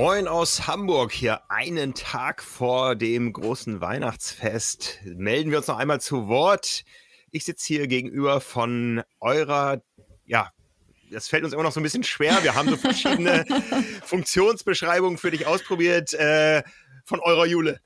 Moin aus Hamburg, hier einen Tag vor dem großen Weihnachtsfest. Melden wir uns noch einmal zu Wort. Ich sitze hier gegenüber von eurer, ja, das fällt uns immer noch so ein bisschen schwer. Wir haben so verschiedene Funktionsbeschreibungen für dich ausprobiert. Äh, von eurer Jule.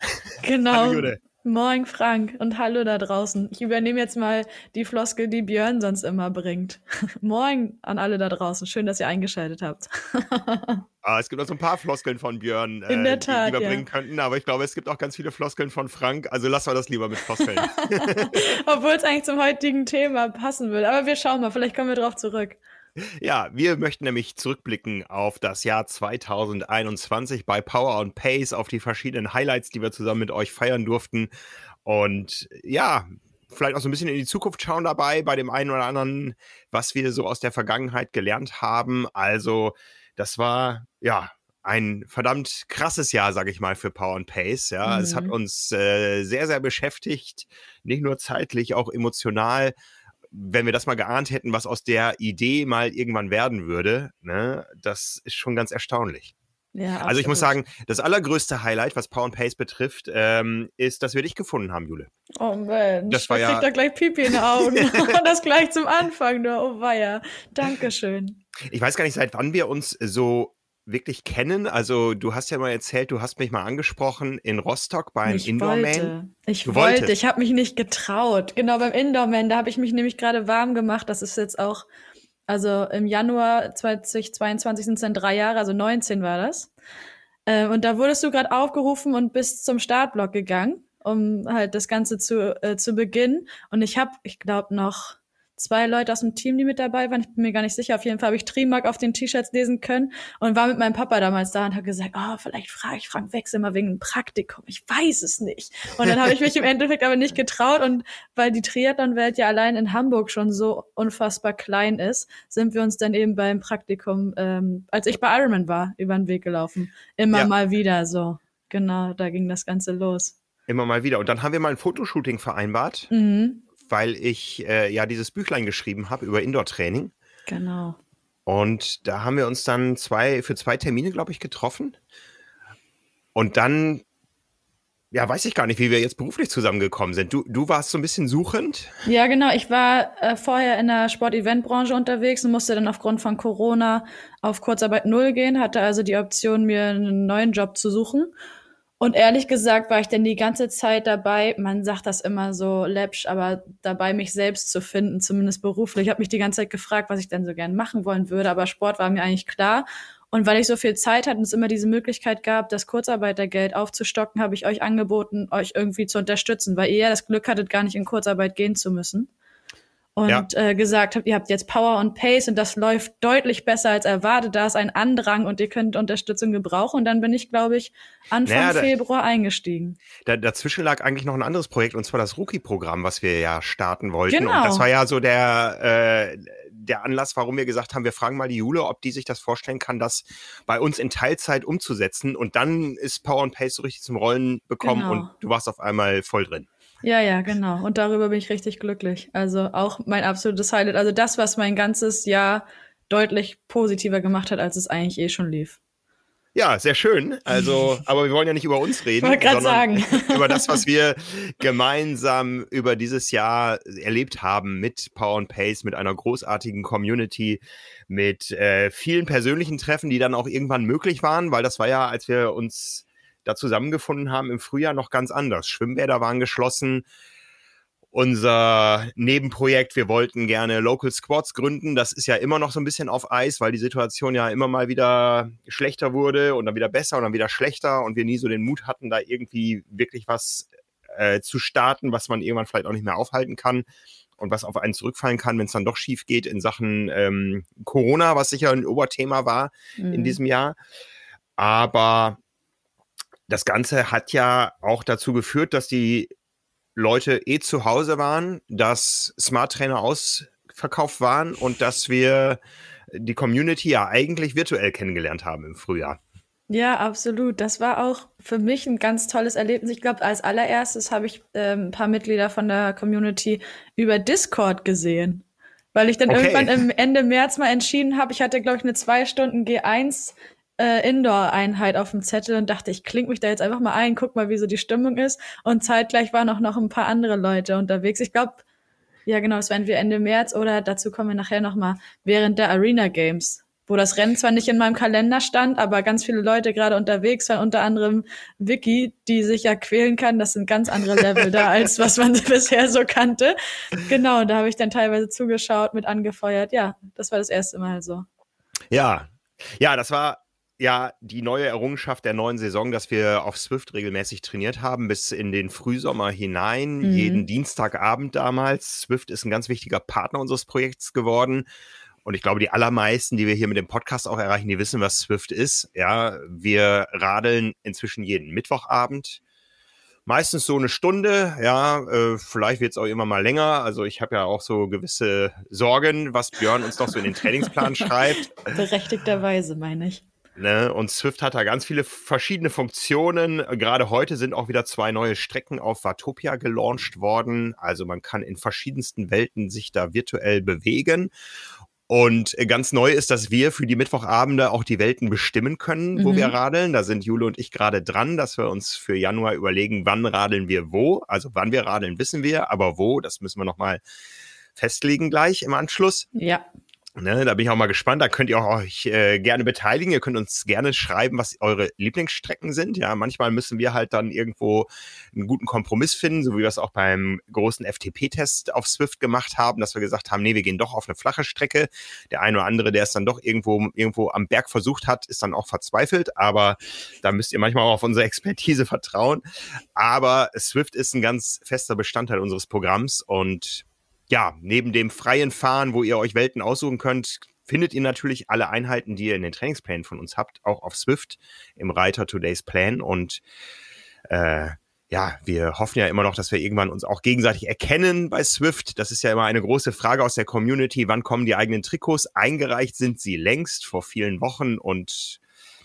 Genau. Jule. Moin Frank und hallo da draußen. Ich übernehme jetzt mal die Floskel, die Björn sonst immer bringt. Moin an alle da draußen. Schön, dass ihr eingeschaltet habt. Ah, es gibt noch so ein paar Floskeln von Björn, äh, der die, Tat, die wir ja. bringen könnten, aber ich glaube, es gibt auch ganz viele Floskeln von Frank. Also lassen wir das lieber mit Floskeln. Obwohl es eigentlich zum heutigen Thema passen würde. Aber wir schauen mal, vielleicht kommen wir drauf zurück. Ja, wir möchten nämlich zurückblicken auf das Jahr 2021 bei Power und Pace, auf die verschiedenen Highlights, die wir zusammen mit euch feiern durften. Und ja, vielleicht auch so ein bisschen in die Zukunft schauen dabei, bei dem einen oder anderen, was wir so aus der Vergangenheit gelernt haben. Also, das war ja ein verdammt krasses Jahr, sage ich mal, für Power and Pace. Ja, es hat Mhm. uns äh, sehr, sehr beschäftigt, nicht nur zeitlich, auch emotional wenn wir das mal geahnt hätten, was aus der Idee mal irgendwann werden würde, ne, das ist schon ganz erstaunlich. Ja, Also ich muss sagen, das allergrößte Highlight, was Power and Pace betrifft, ähm, ist, dass wir dich gefunden haben, Jule. Oh Mensch, Das war da ja- er gleich Pipi in den Augen. Und das gleich zum Anfang nur. Oh weia. Dankeschön. Ich weiß gar nicht, seit wann wir uns so wirklich kennen. Also du hast ja mal erzählt, du hast mich mal angesprochen in Rostock beim ich Indoor Man. Ich Du wollte. wolltest. Ich habe mich nicht getraut. Genau beim Indoor-Man, da habe ich mich nämlich gerade warm gemacht. Das ist jetzt auch, also im Januar 2022 sind es dann drei Jahre, also 19 war das. Ähm, und da wurdest du gerade aufgerufen und bist zum Startblock gegangen, um halt das Ganze zu, äh, zu beginnen. Und ich habe, ich glaube, noch zwei Leute aus dem Team, die mit dabei waren. Ich bin mir gar nicht sicher. Auf jeden Fall habe ich Trimark auf den T-Shirts lesen können und war mit meinem Papa damals da und habe gesagt, oh, vielleicht frage ich Frank Wechsel mal wegen einem Praktikum. Ich weiß es nicht. Und dann habe ich mich im Endeffekt aber nicht getraut und weil die Triathlon-Welt ja allein in Hamburg schon so unfassbar klein ist, sind wir uns dann eben beim Praktikum, ähm, als ich bei Ironman war, über den Weg gelaufen. Immer Ja. mal wieder so. Genau, da ging das Ganze los. Immer mal wieder. Und dann haben wir mal ein Fotoshooting vereinbart, Mhm, weil ich äh, ja dieses Büchlein geschrieben habe über Indoor-Training. genau. Und da haben wir uns dann zwei, für zwei Termine, glaube ich, getroffen. Und dann, ja, weiß ich gar nicht, wie wir jetzt beruflich zusammengekommen sind. Du, du warst so ein bisschen suchend. Ja, genau. Ich war äh, vorher in der Sport-Event-Branche unterwegs und musste dann aufgrund von Corona auf Kurzarbeit null gehen, hatte also die Option, mir einen neuen Job zu suchen. Und ehrlich gesagt war ich dann die ganze Zeit dabei, man sagt das immer so läppsch, aber dabei, mich selbst zu finden, zumindest beruflich. Ich habe mich die ganze Zeit gefragt, was ich denn so gern machen wollen würde, aber Sport war mir eigentlich klar. Und weil ich so viel Zeit hatte und es immer diese Möglichkeit gab, das Kurzarbeitergeld aufzustocken, habe ich euch angeboten, euch irgendwie zu unterstützen, weil ihr ja das Glück hattet, gar nicht in Kurzarbeit gehen zu müssen. Und Ja. äh, gesagt habt, ihr habt jetzt Power und Pace und das läuft deutlich besser als erwartet. Da ist ein Andrang und ihr könnt Unterstützung gebrauchen. Und dann bin ich, glaube ich, Anfang Naja, da- Februar eingestiegen. Da, dazwischen lag eigentlich noch ein anderes Projekt, und zwar das Rookie-Programm, was wir ja starten wollten. Genau. Und das war ja so der, äh, der Anlass, warum wir gesagt haben, wir fragen mal die Jule, ob die sich das vorstellen kann, das bei uns in Teilzeit umzusetzen. Und dann ist Power and Pace so richtig zum Rollen bekommen Genau. und du warst auf einmal voll drin. Ja, ja, genau. Und darüber bin ich richtig glücklich. Also auch mein absolutes Highlight. Also das, was mein ganzes Jahr deutlich positiver gemacht hat, als es eigentlich eh schon lief. Ja, sehr schön. Also, aber wir wollen ja nicht über uns reden, sondern sagen. über das, was wir gemeinsam über dieses Jahr erlebt haben mit Power and Pace, mit einer großartigen Community, mit äh, vielen persönlichen Treffen, die dann auch irgendwann möglich waren, weil das war ja, als wir uns da zusammengefunden haben im Frühjahr noch ganz anders. Schwimmbäder waren geschlossen. Unser Nebenprojekt, wir wollten gerne Local Squads gründen. Das ist ja immer noch so ein bisschen auf Eis, weil die Situation ja immer mal wieder schlechter wurde und dann wieder besser und dann wieder schlechter und wir nie so den Mut hatten, da irgendwie wirklich was äh, zu starten, was man irgendwann vielleicht auch nicht mehr aufhalten kann und was auf einen zurückfallen kann, wenn es dann doch schief geht in Sachen ähm, Corona, was sicher ein Oberthema war mhm. in diesem Jahr. Aber das Ganze hat ja auch dazu geführt, dass die Leute eh zu Hause waren, dass Smart Trainer ausverkauft waren und dass wir die Community ja eigentlich virtuell kennengelernt haben im Frühjahr. Ja, absolut. Das war auch für mich ein ganz tolles Erlebnis. Ich glaube, als allererstes habe ich ähm, ein paar Mitglieder von der Community über Discord gesehen. Weil ich dann okay. irgendwann im Ende März mal entschieden habe, ich hatte, glaube ich, eine zwei Stunden G1 äh, Indoor-Einheit auf dem Zettel und dachte, ich klinge mich da jetzt einfach mal ein, guck mal, wie so die Stimmung ist. Und zeitgleich waren auch noch ein paar andere Leute unterwegs. Ich glaube, ja genau, es waren wir Ende März oder dazu kommen wir nachher noch mal während der Arena Games wo das Rennen zwar nicht in meinem Kalender stand, aber ganz viele Leute gerade unterwegs waren, unter anderem Vicky, die sich ja quälen kann. Das sind ganz andere Level da, als was man bisher so kannte. Genau, da habe ich dann teilweise zugeschaut, mit angefeuert. Ja, das war das erste Mal so. Ja, ja, das war ja die neue Errungenschaft der neuen Saison, dass wir auf Swift regelmäßig trainiert haben, bis in den Frühsommer hinein, mhm. jeden Dienstagabend damals. Swift ist ein ganz wichtiger Partner unseres Projekts geworden. Und ich glaube, die allermeisten, die wir hier mit dem Podcast auch erreichen, die wissen, was Swift ist. Ja, wir radeln inzwischen jeden Mittwochabend. Meistens so eine Stunde, ja, äh, vielleicht wird es auch immer mal länger. Also ich habe ja auch so gewisse Sorgen, was Björn uns noch so in den Trainingsplan schreibt. Berechtigterweise, meine ich. Ne? Und Swift hat da ganz viele verschiedene Funktionen. Gerade heute sind auch wieder zwei neue Strecken auf Watopia gelauncht worden. Also man kann in verschiedensten Welten sich da virtuell bewegen. Und äh, ganz neu ist, dass wir für die Mittwochabende auch die Welten bestimmen können, wo mhm. wir radeln. Da sind Jule und ich gerade dran, dass wir uns für Januar überlegen, wann radeln wir wo. Also wann wir radeln, wissen wir, aber wo, das müssen wir nochmal festlegen gleich im Anschluss. Ja. Ne, da bin ich auch mal gespannt. Da könnt ihr auch euch äh, gerne beteiligen. Ihr könnt uns gerne schreiben, was eure Lieblingsstrecken sind. Ja, manchmal müssen wir halt dann irgendwo einen guten Kompromiss finden, so wie wir es auch beim großen FTP-Test auf Swift gemacht haben, dass wir gesagt haben, nee, wir gehen doch auf eine flache Strecke. Der eine oder andere, der es dann doch irgendwo, irgendwo am Berg versucht hat, ist dann auch verzweifelt. Aber da müsst ihr manchmal auch auf unsere Expertise vertrauen. Aber Swift ist ein ganz fester Bestandteil unseres Programms und ja, neben dem freien Fahren, wo ihr euch Welten aussuchen könnt, findet ihr natürlich alle Einheiten, die ihr in den Trainingsplänen von uns habt, auch auf Swift im Reiter Today's Plan. Und äh, ja, wir hoffen ja immer noch, dass wir irgendwann uns auch gegenseitig erkennen bei Swift. Das ist ja immer eine große Frage aus der Community. Wann kommen die eigenen Trikots? Eingereicht sind sie längst vor vielen Wochen und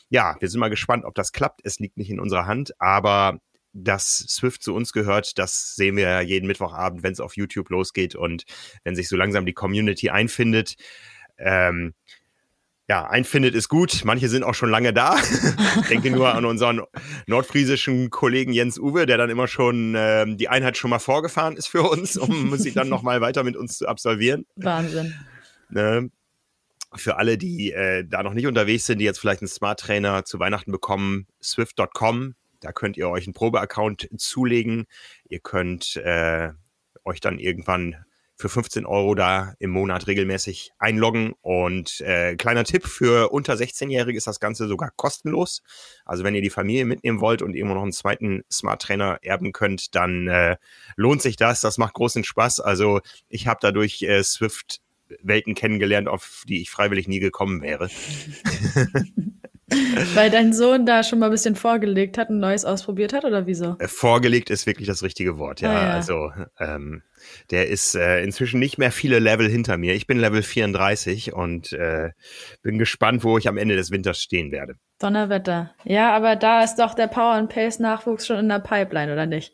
ja, wir sind mal gespannt, ob das klappt. Es liegt nicht in unserer Hand, aber dass Swift zu uns gehört, das sehen wir ja jeden Mittwochabend, wenn es auf YouTube losgeht und wenn sich so langsam die Community einfindet. Ähm, ja, einfindet ist gut. Manche sind auch schon lange da. ich denke nur an unseren nordfriesischen Kollegen Jens Uwe, der dann immer schon ähm, die Einheit schon mal vorgefahren ist für uns, um sie dann nochmal weiter mit uns zu absolvieren. Wahnsinn. Ne? Für alle, die äh, da noch nicht unterwegs sind, die jetzt vielleicht einen Smart Trainer zu Weihnachten bekommen, swift.com da könnt ihr euch einen Probeaccount zulegen. Ihr könnt äh, euch dann irgendwann für 15 Euro da im Monat regelmäßig einloggen. Und äh, kleiner Tipp, für unter 16-Jährige ist das Ganze sogar kostenlos. Also wenn ihr die Familie mitnehmen wollt und irgendwo noch einen zweiten Smart Trainer erben könnt, dann äh, lohnt sich das. Das macht großen Spaß. Also ich habe dadurch äh, Swift Welten kennengelernt, auf die ich freiwillig nie gekommen wäre. Weil dein Sohn da schon mal ein bisschen vorgelegt hat, ein neues ausprobiert hat, oder wieso? Äh, vorgelegt ist wirklich das richtige Wort, ja. Ah, ja. Also ähm, der ist äh, inzwischen nicht mehr viele Level hinter mir. Ich bin Level 34 und äh, bin gespannt, wo ich am Ende des Winters stehen werde. Donnerwetter. Ja, aber da ist doch der Power and Pace Nachwuchs schon in der Pipeline, oder nicht?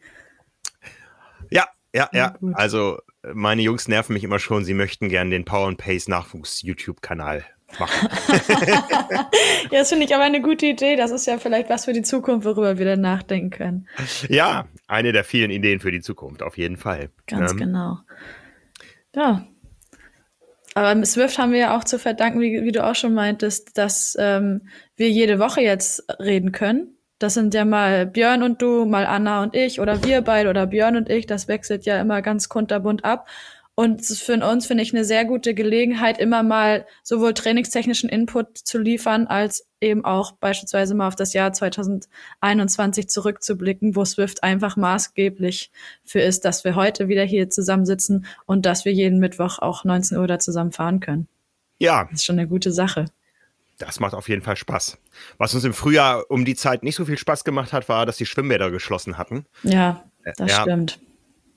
Ja, ja, ja. ja also meine Jungs nerven mich immer schon. Sie möchten gerne den Power and Pace Nachwuchs YouTube-Kanal machen. ja, das finde ich aber eine gute Idee. Das ist ja vielleicht was für die Zukunft, worüber wir dann nachdenken können. Ja, eine der vielen Ideen für die Zukunft, auf jeden Fall. Ganz ähm, genau. Ja. Aber Swift haben wir ja auch zu verdanken, wie, wie du auch schon meintest, dass ähm, wir jede Woche jetzt reden können. Das sind ja mal Björn und du, mal Anna und ich oder wir beide oder Björn und ich. Das wechselt ja immer ganz kunterbunt ab. Und es ist für uns, finde ich, eine sehr gute Gelegenheit, immer mal sowohl trainingstechnischen Input zu liefern, als eben auch beispielsweise mal auf das Jahr 2021 zurückzublicken, wo Swift einfach maßgeblich für ist, dass wir heute wieder hier zusammensitzen und dass wir jeden Mittwoch auch 19 Uhr da zusammen fahren können. Ja. Das ist schon eine gute Sache. Das macht auf jeden Fall Spaß. Was uns im Frühjahr um die Zeit nicht so viel Spaß gemacht hat, war, dass die Schwimmbäder geschlossen hatten. Ja, das ja, stimmt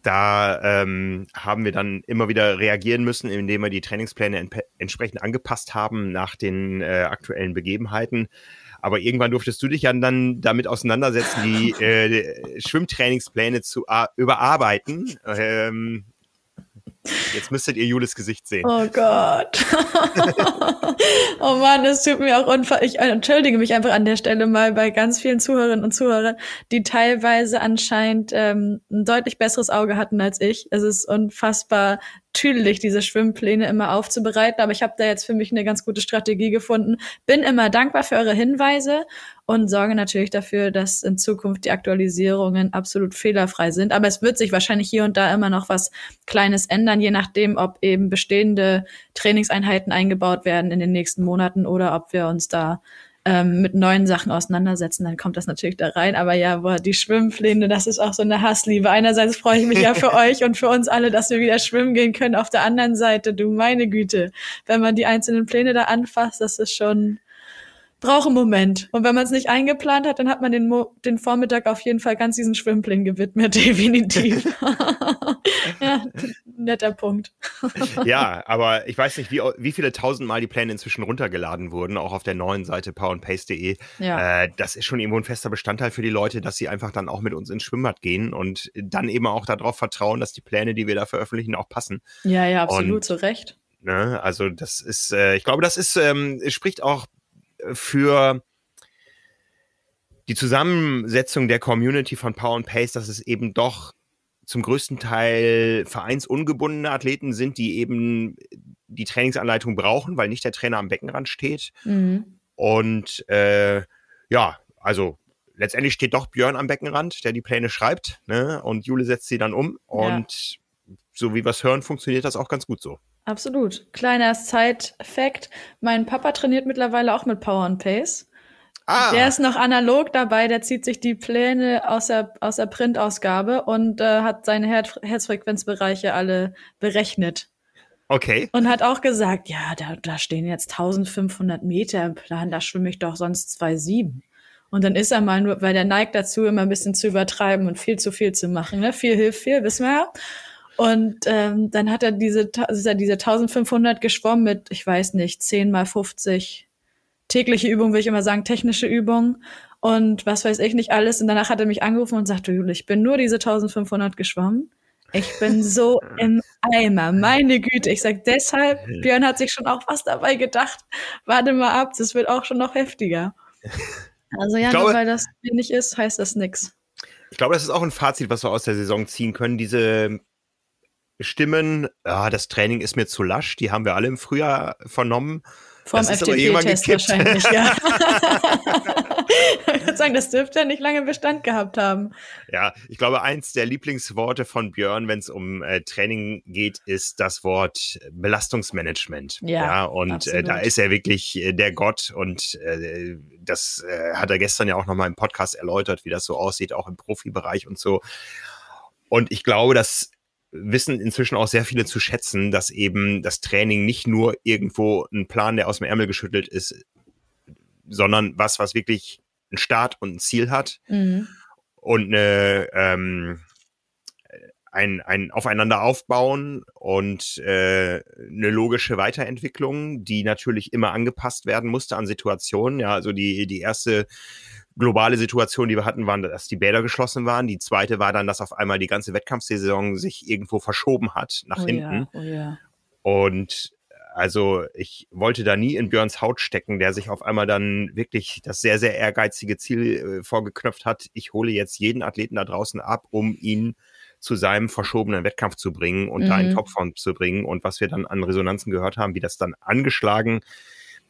da ähm, haben wir dann immer wieder reagieren müssen, indem wir die Trainingspläne entsprechend angepasst haben nach den äh, aktuellen Begebenheiten. Aber irgendwann durftest du dich ja dann damit auseinandersetzen, die äh, Schwimmtrainingspläne zu überarbeiten. Ähm, Jetzt müsstet ihr Julis Gesicht sehen. Oh Gott. oh Mann, es tut mir auch unfall. Ich entschuldige mich einfach an der Stelle mal bei ganz vielen Zuhörerinnen und Zuhörern, die teilweise anscheinend ähm, ein deutlich besseres Auge hatten als ich. Es ist unfassbar tüdelig, diese Schwimmpläne immer aufzubereiten. Aber ich habe da jetzt für mich eine ganz gute Strategie gefunden. Bin immer dankbar für eure Hinweise und sorge natürlich dafür, dass in Zukunft die Aktualisierungen absolut fehlerfrei sind. Aber es wird sich wahrscheinlich hier und da immer noch was Kleines ändern, je nachdem, ob eben bestehende Trainingseinheiten eingebaut werden in den nächsten Monaten oder ob wir uns da ähm, mit neuen Sachen auseinandersetzen, dann kommt das natürlich da rein. Aber ja, boah, die Schwimmpläne, das ist auch so eine Hassliebe. Einerseits freue ich mich ja für euch und für uns alle, dass wir wieder schwimmen gehen können. Auf der anderen Seite, du meine Güte, wenn man die einzelnen Pläne da anfasst, das ist schon braucht einen Moment. Und wenn man es nicht eingeplant hat, dann hat man den, Mo den Vormittag auf jeden Fall ganz diesen Schwimmplan gewidmet, definitiv. ja, netter Punkt. ja, aber ich weiß nicht, wie, wie viele tausendmal die Pläne inzwischen runtergeladen wurden, auch auf der neuen Seite powerandpace.de. Ja. Äh, das ist schon irgendwo ein fester Bestandteil für die Leute, dass sie einfach dann auch mit uns ins Schwimmbad gehen und dann eben auch darauf vertrauen, dass die Pläne, die wir da veröffentlichen, auch passen. Ja, ja, absolut, und, zu Recht. Ne, also das ist, äh, ich glaube, das ist, ähm, spricht auch für die Zusammensetzung der Community von Power and Pace, dass es eben doch zum größten Teil vereinsungebundene Athleten sind, die eben die Trainingsanleitung brauchen, weil nicht der Trainer am Beckenrand steht. Mhm. Und äh, ja, also letztendlich steht doch Björn am Beckenrand, der die Pläne schreibt, ne? Und Jule setzt sie dann um. Und ja. so wie wir es hören, funktioniert das auch ganz gut so. Absolut. Kleiner Side-Fact. Mein Papa trainiert mittlerweile auch mit Power and Pace. Ah. Der ist noch analog dabei, der zieht sich die Pläne aus der, aus der Printausgabe und äh, hat seine Her Herzfrequenzbereiche alle berechnet. Okay. Und hat auch gesagt, ja, da, da stehen jetzt 1500 Meter im Plan, da schwimme ich doch sonst 2,7. Und dann ist er mal nur, weil der neigt dazu, immer ein bisschen zu übertreiben und viel zu viel zu machen. Ne? Viel hilft viel, wissen wir ja. Und ähm, dann hat er diese, ist er diese 1500 geschwommen mit, ich weiß nicht, 10 mal 50 tägliche Übungen, will ich immer sagen, technische Übungen und was weiß ich nicht alles. Und danach hat er mich angerufen und sagte, Jule, ich bin nur diese 1500 geschwommen. Ich bin so im Eimer, meine Güte. Ich sag deshalb, Björn hat sich schon auch was dabei gedacht. Warte mal ab, das wird auch schon noch heftiger. Also ja, glaube, nur weil das nicht ist, heißt das nix. Ich glaube, das ist auch ein Fazit, was wir aus der Saison ziehen können. Diese Stimmen, ja, das Training ist mir zu lasch, die haben wir alle im Frühjahr vernommen. Vom FDP-Test wahrscheinlich, ja. ich würde sagen, das dürfte ja nicht lange Bestand gehabt haben. Ja, ich glaube, eins der Lieblingsworte von Björn, wenn es um äh, Training geht, ist das Wort Belastungsmanagement. Ja, ja und äh, da ist er wirklich äh, der Gott und äh, das äh, hat er gestern ja auch nochmal im Podcast erläutert, wie das so aussieht, auch im Profibereich und so. Und ich glaube, dass wissen inzwischen auch sehr viele zu schätzen, dass eben das Training nicht nur irgendwo ein Plan, der aus dem Ärmel geschüttelt ist, sondern was, was wirklich einen Start und ein Ziel hat mhm. und eine, ähm, ein, ein Aufeinander aufbauen und äh, eine logische Weiterentwicklung, die natürlich immer angepasst werden musste an Situationen. Ja, also die, die erste globale Situation, die wir hatten, waren, dass die Bäder geschlossen waren. Die zweite war dann, dass auf einmal die ganze Wettkampfsaison sich irgendwo verschoben hat nach oh hinten. Ja, oh ja. Und also ich wollte da nie in Björns Haut stecken, der sich auf einmal dann wirklich das sehr, sehr ehrgeizige Ziel äh, vorgeknöpft hat. Ich hole jetzt jeden Athleten da draußen ab, um ihn zu seinem verschobenen Wettkampf zu bringen und mhm. da in Topform zu bringen. Und was wir dann an Resonanzen gehört haben, wie das dann angeschlagen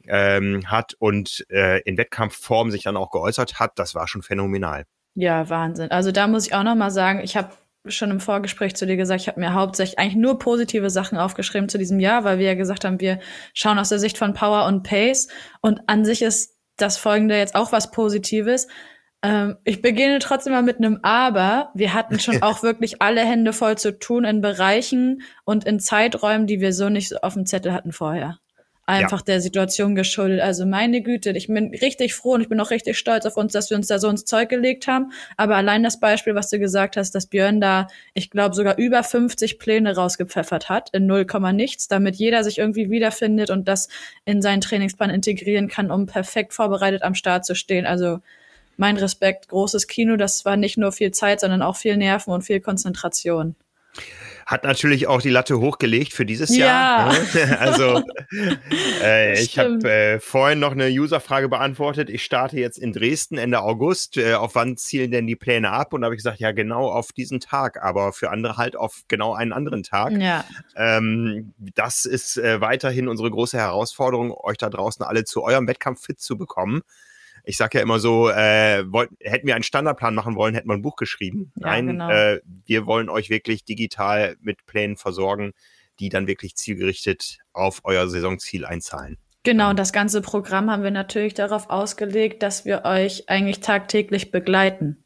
ähm, hat und äh, in Wettkampfform sich dann auch geäußert hat, das war schon phänomenal. Ja, Wahnsinn. Also da muss ich auch noch mal sagen, ich habe schon im Vorgespräch zu dir gesagt, ich habe mir hauptsächlich eigentlich nur positive Sachen aufgeschrieben zu diesem Jahr, weil wir ja gesagt haben, wir schauen aus der Sicht von Power und Pace und an sich ist das folgende jetzt auch was Positives. Ähm, ich beginne trotzdem mal mit einem Aber. Wir hatten schon auch wirklich alle Hände voll zu tun in Bereichen und in Zeiträumen, die wir so nicht auf dem Zettel hatten vorher einfach ja. der Situation geschuldet. Also meine Güte, ich bin richtig froh und ich bin auch richtig stolz auf uns, dass wir uns da so ins Zeug gelegt haben. Aber allein das Beispiel, was du gesagt hast, dass Björn da, ich glaube, sogar über 50 Pläne rausgepfeffert hat in 0, nichts, damit jeder sich irgendwie wiederfindet und das in seinen Trainingsplan integrieren kann, um perfekt vorbereitet am Start zu stehen. Also mein Respekt, großes Kino, das war nicht nur viel Zeit, sondern auch viel Nerven und viel Konzentration hat natürlich auch die Latte hochgelegt für dieses ja. Jahr. Ne? Also äh, ich habe äh, vorhin noch eine Userfrage beantwortet. Ich starte jetzt in Dresden Ende August. Äh, auf wann zielen denn die Pläne ab? Und da habe ich gesagt, ja genau auf diesen Tag, aber für andere halt auf genau einen anderen Tag. Ja. Ähm, das ist äh, weiterhin unsere große Herausforderung, euch da draußen alle zu eurem Wettkampf fit zu bekommen ich sage ja immer so, äh, wollt, hätten wir einen Standardplan machen wollen, hätten wir ein Buch geschrieben. Ja, Nein, genau. äh, wir wollen euch wirklich digital mit Plänen versorgen, die dann wirklich zielgerichtet auf euer Saisonziel einzahlen. Genau, und das ganze Programm haben wir natürlich darauf ausgelegt, dass wir euch eigentlich tagtäglich begleiten.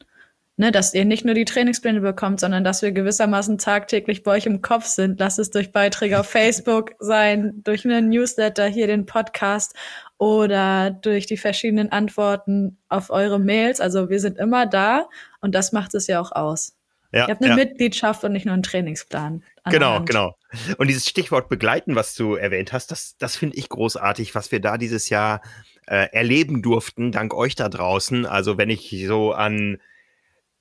Ne, dass ihr nicht nur die Trainingspläne bekommt, sondern dass wir gewissermaßen tagtäglich bei euch im Kopf sind. Lasst es durch Beiträge auf Facebook sein, durch einen Newsletter, hier den Podcast oder durch die verschiedenen Antworten auf eure Mails. Also wir sind immer da und das macht es ja auch aus. Ja, Ihr habt eine ja. Mitgliedschaft und nicht nur einen Trainingsplan. Genau, genau. Und dieses Stichwort begleiten, was du erwähnt hast, das, das finde ich großartig, was wir da dieses Jahr äh, erleben durften, dank euch da draußen. Also wenn ich so an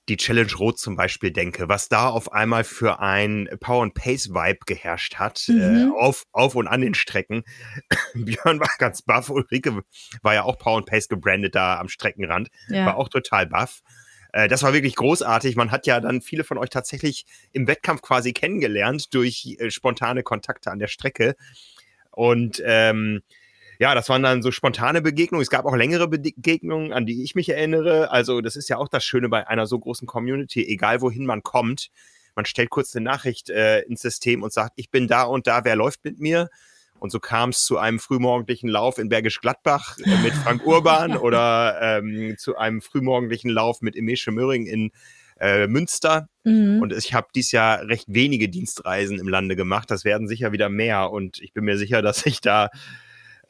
die Challenge Rot zum Beispiel denke, was da auf einmal für ein Power and Pace Vibe geherrscht hat, äh, mhm. äh, auf, auf und an den Strecken. Björn war ganz baff, Ulrike war ja auch Power and Pace gebrandet da am Streckenrand, ja. war auch total baff. Äh, das war wirklich großartig. Man hat ja dann viele von euch tatsächlich im Wettkampf quasi kennengelernt durch äh, spontane Kontakte an der Strecke. Und ähm, ja, das waren dann so spontane Begegnungen. Es gab auch längere Begegnungen, an die ich mich erinnere. Also das ist ja auch das Schöne bei einer so großen Community, egal wohin man kommt. Man stellt kurz eine Nachricht äh, ins System und sagt, ich bin da und da, wer läuft mit mir? Und so kam es zu einem frühmorgendlichen Lauf in Bergisch Gladbach äh, mit Frank Urban oder ähm, zu einem frühmorgendlichen Lauf mit Emesche Möhring in äh, Münster. Mhm. Und ich habe dieses Jahr recht wenige Dienstreisen im Lande gemacht. Das werden sicher wieder mehr. Und ich bin mir sicher, dass ich da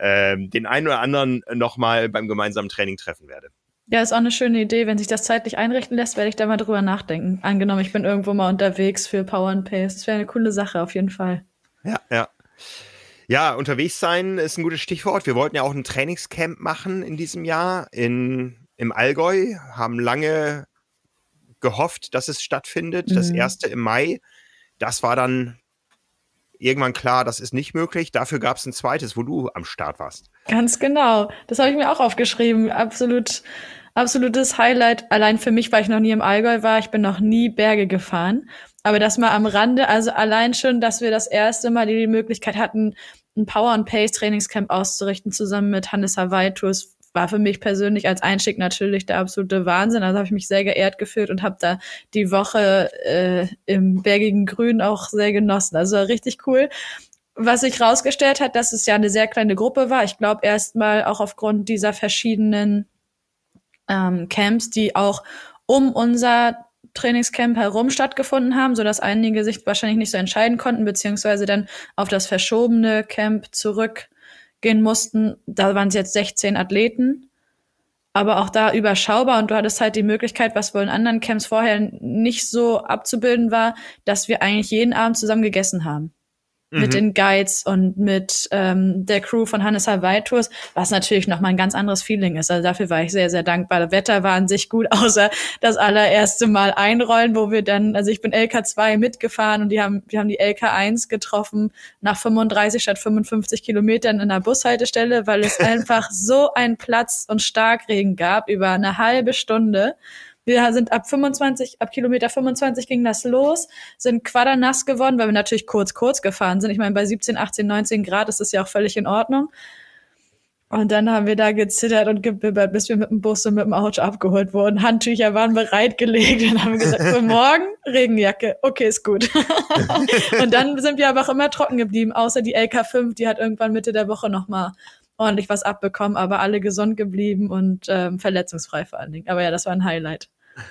ähm, den einen oder anderen nochmal beim gemeinsamen Training treffen werde. Ja, ist auch eine schöne Idee. Wenn sich das zeitlich einrichten lässt, werde ich da mal drüber nachdenken. Angenommen, ich bin irgendwo mal unterwegs für Power and Pace. Das wäre eine coole Sache, auf jeden Fall. Ja, ja. Ja, unterwegs sein ist ein gutes Stichwort. Wir wollten ja auch ein Trainingscamp machen in diesem Jahr in, im Allgäu, haben lange gehofft, dass es stattfindet. Mhm. Das erste im Mai. Das war dann irgendwann klar, das ist nicht möglich. Dafür gab es ein zweites, wo du am Start warst. Ganz genau. Das habe ich mir auch aufgeschrieben. Absolut, absolutes Highlight. Allein für mich, weil ich noch nie im Allgäu war. Ich bin noch nie Berge gefahren. Aber das mal am Rande, also allein schon, dass wir das erste Mal die Möglichkeit hatten, ein Power and Pace Trainingscamp auszurichten, zusammen mit Hannes Hawaii Tours war für mich persönlich als Einstieg natürlich der absolute Wahnsinn. Also habe ich mich sehr geehrt gefühlt und habe da die Woche äh, im bergigen Grün auch sehr genossen. Also richtig cool. Was sich rausgestellt hat, dass es ja eine sehr kleine Gruppe war. Ich glaube erstmal auch aufgrund dieser verschiedenen ähm, Camps, die auch um unser Trainingscamp herum stattgefunden haben, so dass einige sich wahrscheinlich nicht so entscheiden konnten, beziehungsweise dann auf das verschobene Camp zurück gehen mussten, da waren es jetzt 16 Athleten, aber auch da überschaubar. Und du hattest halt die Möglichkeit, was wohl in anderen Camps vorher nicht so abzubilden war, dass wir eigentlich jeden Abend zusammen gegessen haben mit mhm. den Guides und mit ähm, der Crew von Hannes Hawaii Tours, was natürlich nochmal ein ganz anderes Feeling ist. Also dafür war ich sehr, sehr dankbar. Das Wetter war an sich gut, außer das allererste Mal einrollen, wo wir dann, also ich bin LK2 mitgefahren und die haben, wir haben die LK1 getroffen nach 35 statt 55 Kilometern in einer Bushaltestelle, weil es einfach so einen Platz und Starkregen gab über eine halbe Stunde. Wir sind ab 25, ab Kilometer 25 ging das los, sind quadernass geworden, weil wir natürlich kurz, kurz gefahren sind. Ich meine, bei 17, 18, 19 Grad ist das ja auch völlig in Ordnung. Und dann haben wir da gezittert und gebibbert, bis wir mit dem Bus und mit dem Auto abgeholt wurden. Handtücher waren bereitgelegt und haben gesagt, für morgen Regenjacke. Okay, ist gut. und dann sind wir aber auch immer trocken geblieben, außer die LK5, die hat irgendwann Mitte der Woche nochmal ordentlich was abbekommen, aber alle gesund geblieben und ähm, verletzungsfrei vor allen Dingen. Aber ja, das war ein Highlight.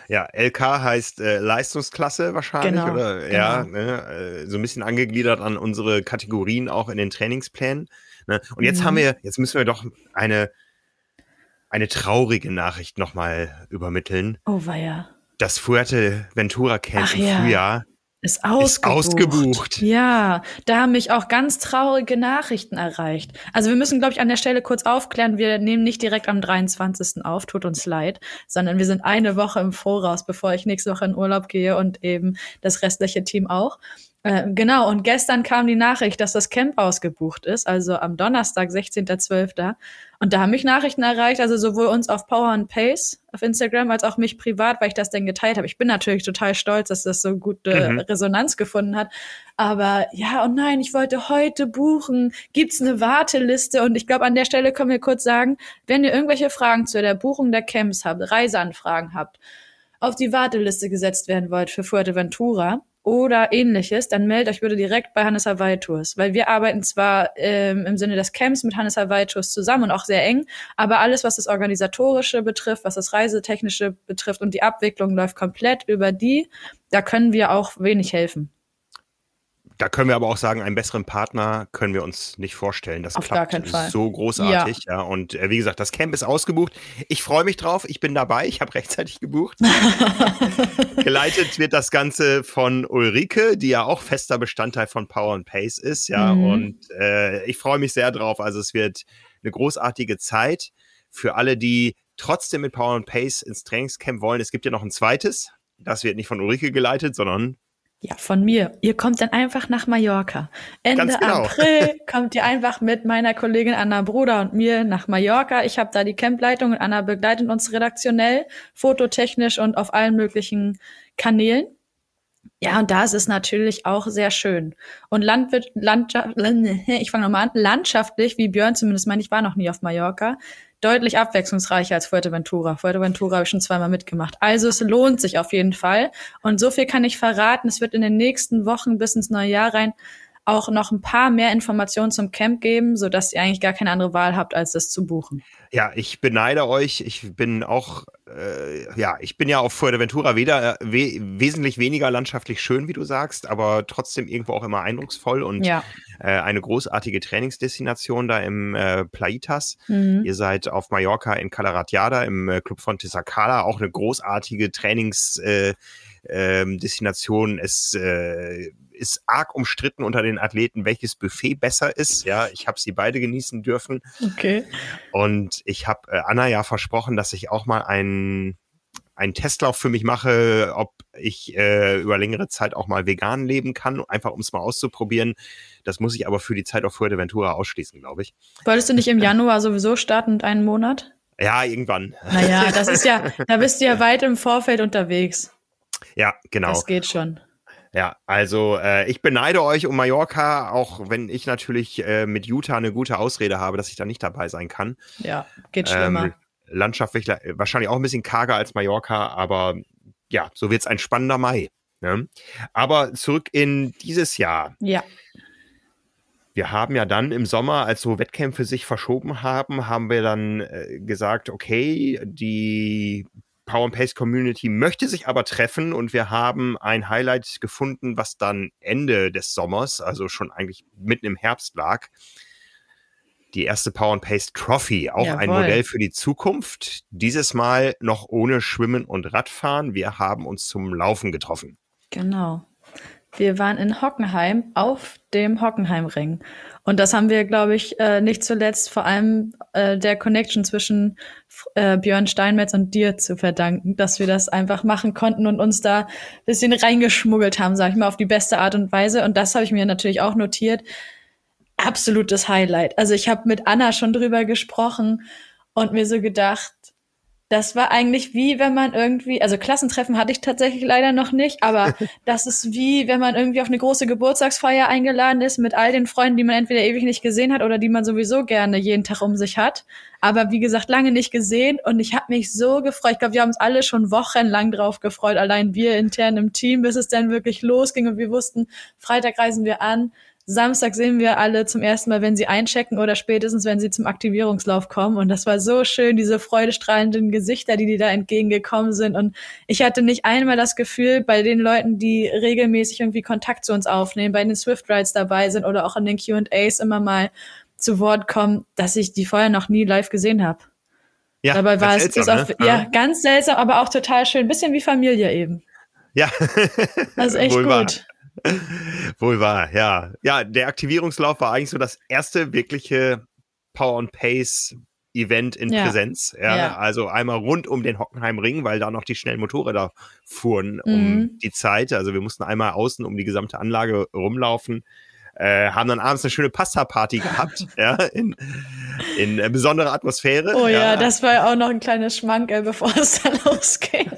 Ja, LK heißt äh, Leistungsklasse wahrscheinlich, Genau, oder? Ja, genau. ne, äh, so ein bisschen angegliedert an unsere Kategorien auch in den Trainingsplänen. Ne? Und jetzt Mhm. haben wir, jetzt müssen wir doch eine, eine traurige Nachricht nochmal übermitteln. Oh weia. Das Fuerteventura Camp Ach im ja. Ist ausgebucht. ausgebucht. Ja, da haben mich auch ganz traurige Nachrichten erreicht. Also wir müssen, glaube ich, an der Stelle kurz aufklären, wir nehmen nicht direkt am 23. auf, tut uns leid, sondern wir sind eine Woche im Voraus, bevor ich nächste Woche in Urlaub gehe und eben das restliche Team auch. Äh, genau, und gestern kam die Nachricht, dass das Camp ausgebucht ist, also am Donnerstag, 16.12. Und da haben mich Nachrichten erreicht, also sowohl uns auf Power and Pace auf Instagram als auch mich privat, weil ich das dann geteilt habe. Ich bin natürlich total stolz, dass das so gute Mhm. Resonanz gefunden hat. Aber ja, oh nein, ich wollte heute buchen. Gibt's eine Warteliste? Und ich glaube, an der Stelle können wir kurz sagen, wenn ihr irgendwelche Fragen zu der Buchung der Camps habt, Reiseanfragen habt, auf die Warteliste gesetzt werden wollt für Fuerteventura oder ähnliches, dann meldet euch bitte direkt bei Hannes Hawaii Tours, weil wir arbeiten zwar ähm, im Sinne des Camps mit Hannes Hawaii Tours zusammen und auch sehr eng, aber alles, was das Organisatorische betrifft, was das Reisetechnische betrifft und die Abwicklung läuft komplett über die, da können wir auch wenig helfen. Da können wir aber auch sagen, einen besseren Partner können wir uns nicht vorstellen. Das Auf gar klappt keinen Fall. so großartig. Ja. Und äh, wie gesagt, das Camp ist ausgebucht. Ich freue mich drauf. Ich bin dabei. Ich habe rechtzeitig gebucht. Geleitet wird das Ganze von Ulrike, die ja auch fester Bestandteil von Power and Pace ist. Ja, Mhm. und äh, ich freue mich sehr drauf. Also es wird eine großartige Zeit für alle, die trotzdem mit Power and Pace ins Trainingscamp wollen. Es gibt ja noch ein zweites. Das wird nicht von Ulrike geleitet, sondern Ja, von mir. Ihr kommt dann einfach nach Mallorca. Ende genau. April kommt ihr einfach mit meiner Kollegin Anna Bruder und mir nach Mallorca. Ich habe da die Campleitung und Anna begleitet uns redaktionell, fototechnisch und auf allen möglichen Kanälen. Ja, und da ist es natürlich auch sehr schön. Und Landwirt, Landschaft, ich fange nochmal an, landschaftlich, wie Björn zumindest meint, ich war noch nie auf Mallorca, deutlich abwechslungsreicher als Fuerteventura. Fuerteventura habe ich schon zweimal mitgemacht. Also es lohnt sich auf jeden Fall. Und so viel kann ich verraten. Es wird in den nächsten Wochen bis ins neue Jahr rein auch noch ein paar mehr Informationen zum Camp geben, sodass ihr eigentlich gar keine andere Wahl habt, als das zu buchen. Ja, ich beneide euch. Ich bin auch, äh, ja, ich bin ja auf Fuerteventura weder, äh, we wesentlich weniger landschaftlich schön, wie du sagst, aber trotzdem irgendwo auch immer eindrucksvoll und Ja. äh, eine großartige Trainingsdestination da im äh, Plaitas. Mhm. Ihr seid auf Mallorca in Calaratiada im äh, Club von Tisacala, auch eine großartige Trainingsdestination. Äh, ähm, Destination. es äh, ist arg umstritten unter den Athleten, welches Buffet besser ist. Ja, ich habe sie beide genießen dürfen. Okay. Und ich habe äh, Anna ja versprochen, dass ich auch mal einen, einen Testlauf für mich mache, ob ich äh, über längere Zeit auch mal vegan leben kann, einfach um es mal auszuprobieren. Das muss ich aber für die Zeit auf Fuerteventura ausschließen, glaube ich. Wolltest du nicht im Januar sowieso starten mit einem Monat? Ja, irgendwann. Naja, das ist ja, da bist du ja weit im Vorfeld unterwegs. Ja, genau. Das geht schon. Ja, also äh, ich beneide euch um Mallorca, auch wenn ich natürlich äh, mit Utah eine gute Ausrede habe, dass ich da nicht dabei sein kann. Ja, geht schlimmer. Ähm, landschaftlich la- wahrscheinlich auch ein bisschen karger als Mallorca, aber ja, so wird's ein spannender Mai. Ne? Aber zurück in dieses Jahr. ja. Wir haben ja dann im Sommer, als so Wettkämpfe sich verschoben haben, haben wir dann äh, gesagt, okay, die Power and Pace Community möchte sich aber treffen und wir haben ein Highlight gefunden, was dann Ende des Sommers, also schon eigentlich mitten im Herbst lag. Die erste Power and Pace Trophy, auch ein Jawohl. Modell für die Zukunft. Dieses Mal noch ohne Schwimmen und Radfahren. Wir haben uns zum Laufen getroffen. Genau. Wir waren in Hockenheim auf dem Hockenheimring. Und das haben wir, glaube ich, äh, nicht zuletzt vor allem äh, der Connection zwischen äh, Björn Steinmetz und dir zu verdanken, dass wir das einfach machen konnten und uns da bisschen reingeschmuggelt haben, sag ich mal, auf die beste Art und Weise. Und das habe ich mir natürlich auch notiert. Absolutes Highlight. Also ich habe mit Anna schon drüber gesprochen und mir so gedacht, das war eigentlich wie, wenn man irgendwie, also Klassentreffen hatte ich tatsächlich leider noch nicht, aber das ist wie, wenn man irgendwie auf eine große Geburtstagsfeier eingeladen ist mit all den Freunden, die man entweder ewig nicht gesehen hat oder die man sowieso gerne jeden Tag um sich hat. Aber wie gesagt, lange nicht gesehen und ich habe mich so gefreut. Ich glaube, wir haben uns alle schon wochenlang drauf gefreut, allein wir intern im Team, bis es dann wirklich losging und wir wussten, Freitag reisen wir an. Samstag sehen wir alle zum ersten Mal, wenn sie einchecken oder spätestens, wenn sie zum Aktivierungslauf kommen. Und das war so schön, diese freudestrahlenden Gesichter, die die da entgegengekommen sind. Und ich hatte nicht einmal das Gefühl, bei den Leuten, die regelmäßig irgendwie Kontakt zu uns aufnehmen, bei den Swift Rides dabei sind oder auch in den Q&As immer mal zu Wort kommen, dass ich die vorher noch nie live gesehen habe. Ja, Dabei war es seltsam, auf, ne? ja, ganz seltsam, aber auch total schön. Bisschen wie Familie eben. Ja. Das ist echt gut. Wahr. Wohl wahr, ja. Ja, der Aktivierungslauf war eigentlich so das erste wirkliche Power and Pace Event in ja. Präsenz. Ja, ja, Also einmal rund um den Hockenheimring, weil da noch die schnellen Motorräder fuhren um mhm. die Zeit. Also wir mussten einmal außen um die gesamte Anlage rumlaufen. Äh, haben dann abends eine schöne Pasta-Party gehabt, ja, in, in äh, besonderer Atmosphäre. Oh ja, ja, das war auch noch ein kleines Schmankerl, bevor es dann losging.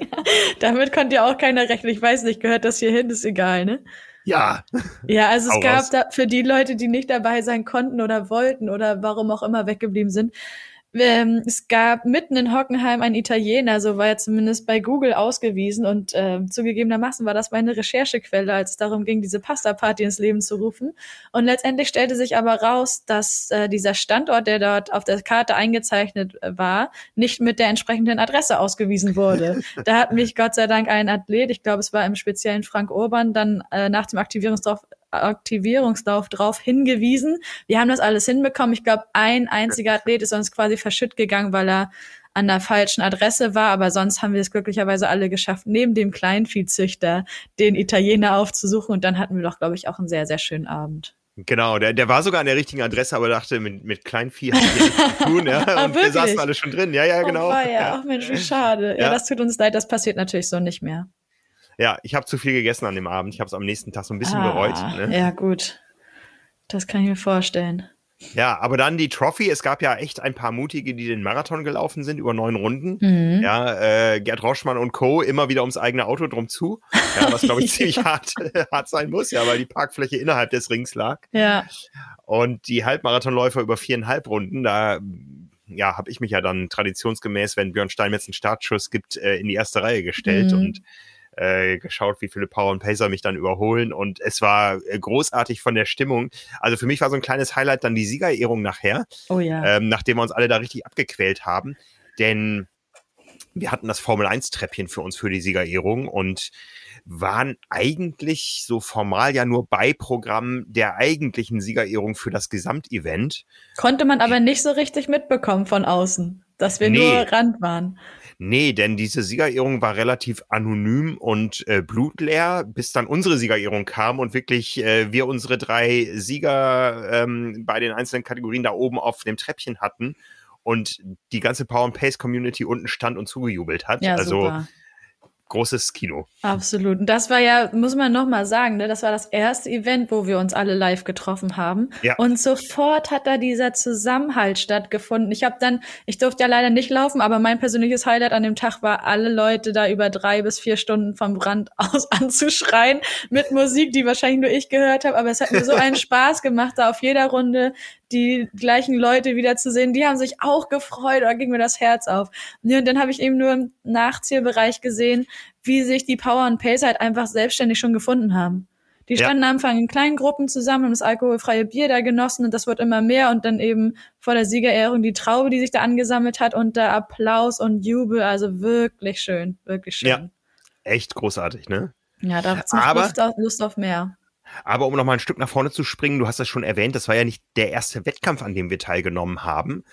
Damit konnte ja auch keiner rechnen. Ich weiß nicht, gehört das hier hin, ist egal, ne? Ja. Ja, also es gab raus. da für die Leute, die nicht dabei sein konnten oder wollten oder warum auch immer weggeblieben sind, ähm, es gab mitten in Hockenheim einen Italiener, so war er zumindest bei Google ausgewiesen und äh, zugegebenermaßen war das meine Recherchequelle, als es darum ging, diese Pasta-Party ins Leben zu rufen. Und letztendlich stellte sich aber raus, dass äh, dieser Standort, der dort auf der Karte eingezeichnet äh, war, nicht mit der entsprechenden Adresse ausgewiesen wurde. da hat mich Gott sei Dank ein Athlet, ich glaube es war im speziellen Frank Urban, dann äh, nach dem Aktivierungsdorf Aktivierungslauf drauf hingewiesen. Wir haben das alles hinbekommen. Ich glaube, ein einziger Athlet ist uns quasi verschütt gegangen, weil er an der falschen Adresse war, aber sonst haben wir es glücklicherweise alle geschafft, neben dem Kleinviehzüchter den Italiener aufzusuchen und dann hatten wir doch, glaube ich, auch einen sehr, sehr schönen Abend. Genau, der, der war sogar an der richtigen Adresse, aber dachte, mit, mit Kleinvieh hat wir nichts zu tun, ja. Ah, und wir saßen alle schon drin. Ja, ja, oh, genau. Oh, ja, ja. Ach Mensch, wie schade. Ja. ja, das tut uns leid, das passiert natürlich so nicht mehr. Ja, ich habe zu viel gegessen an dem Abend. Ich habe es am nächsten Tag so ein bisschen ah, bereut. Ne? Ja, gut. Das kann ich mir vorstellen. Ja, aber dann die Trophy. Es gab ja echt ein paar Mutige, die den Marathon gelaufen sind über neun Runden. Mhm. Ja, äh, Gerd Roschmann und Co. immer wieder ums eigene Auto drum zu. Ja, was glaube ich ziemlich hart, hart sein muss, ja, weil die Parkfläche innerhalb des Rings lag. Ja. Und die Halbmarathonläufer über viereinhalb Runden, da ja, habe ich mich ja dann traditionsgemäß, wenn Björn Steinmetz einen Startschuss gibt, äh, in die erste Reihe gestellt mhm. und äh, geschaut, wie viele Power und Pacer mich dann überholen und es war äh, großartig von der Stimmung. Also für mich war so ein kleines Highlight dann die Siegerehrung nachher, oh ja. ähm, nachdem wir uns alle da richtig abgequält haben, denn wir hatten das Formel 1 Treppchen für uns für die Siegerehrung und waren eigentlich so formal ja nur Beiprogramm der eigentlichen Siegerehrung für das Gesamtevent. Konnte man aber nicht so richtig mitbekommen von außen, dass wir nee. nur Rand waren. Nee, denn diese Siegerehrung war relativ anonym und äh, blutleer, bis dann unsere Siegerehrung kam und wirklich äh, wir unsere drei Sieger ähm, bei den einzelnen Kategorien da oben auf dem Treppchen hatten und die ganze Power and Pace Community unten stand und zugejubelt hat. Ja, also super großes Kino. Absolut. Und das war ja, muss man noch mal sagen, ne, das war das erste Event, wo wir uns alle live getroffen haben. Ja. Und sofort hat da dieser Zusammenhalt stattgefunden. Ich habe dann, ich durfte ja leider nicht laufen, aber mein persönliches Highlight an dem Tag war, alle Leute da über drei bis vier Stunden vom Brand aus anzuschreien mit Musik, die wahrscheinlich nur ich gehört habe. Aber es hat mir so einen Spaß gemacht, da auf jeder Runde die gleichen Leute wiederzusehen, die haben sich auch gefreut, da ging mir das Herz auf. Und dann habe ich eben nur im Nachzielbereich gesehen, wie sich die Power und Pace halt einfach selbstständig schon gefunden haben. Die standen ja. am Anfang in kleinen Gruppen zusammen, haben das alkoholfreie Bier da genossen und das wird immer mehr und dann eben vor der Siegerehrung die Traube, die sich da angesammelt hat und der Applaus und Jubel, also wirklich schön, wirklich schön. Ja, echt großartig, ne? Ja, da noch Lust auf, Lust auf mehr. Aber um noch mal ein Stück nach vorne zu springen, du hast das schon erwähnt, das war ja nicht der erste Wettkampf, an dem wir teilgenommen haben.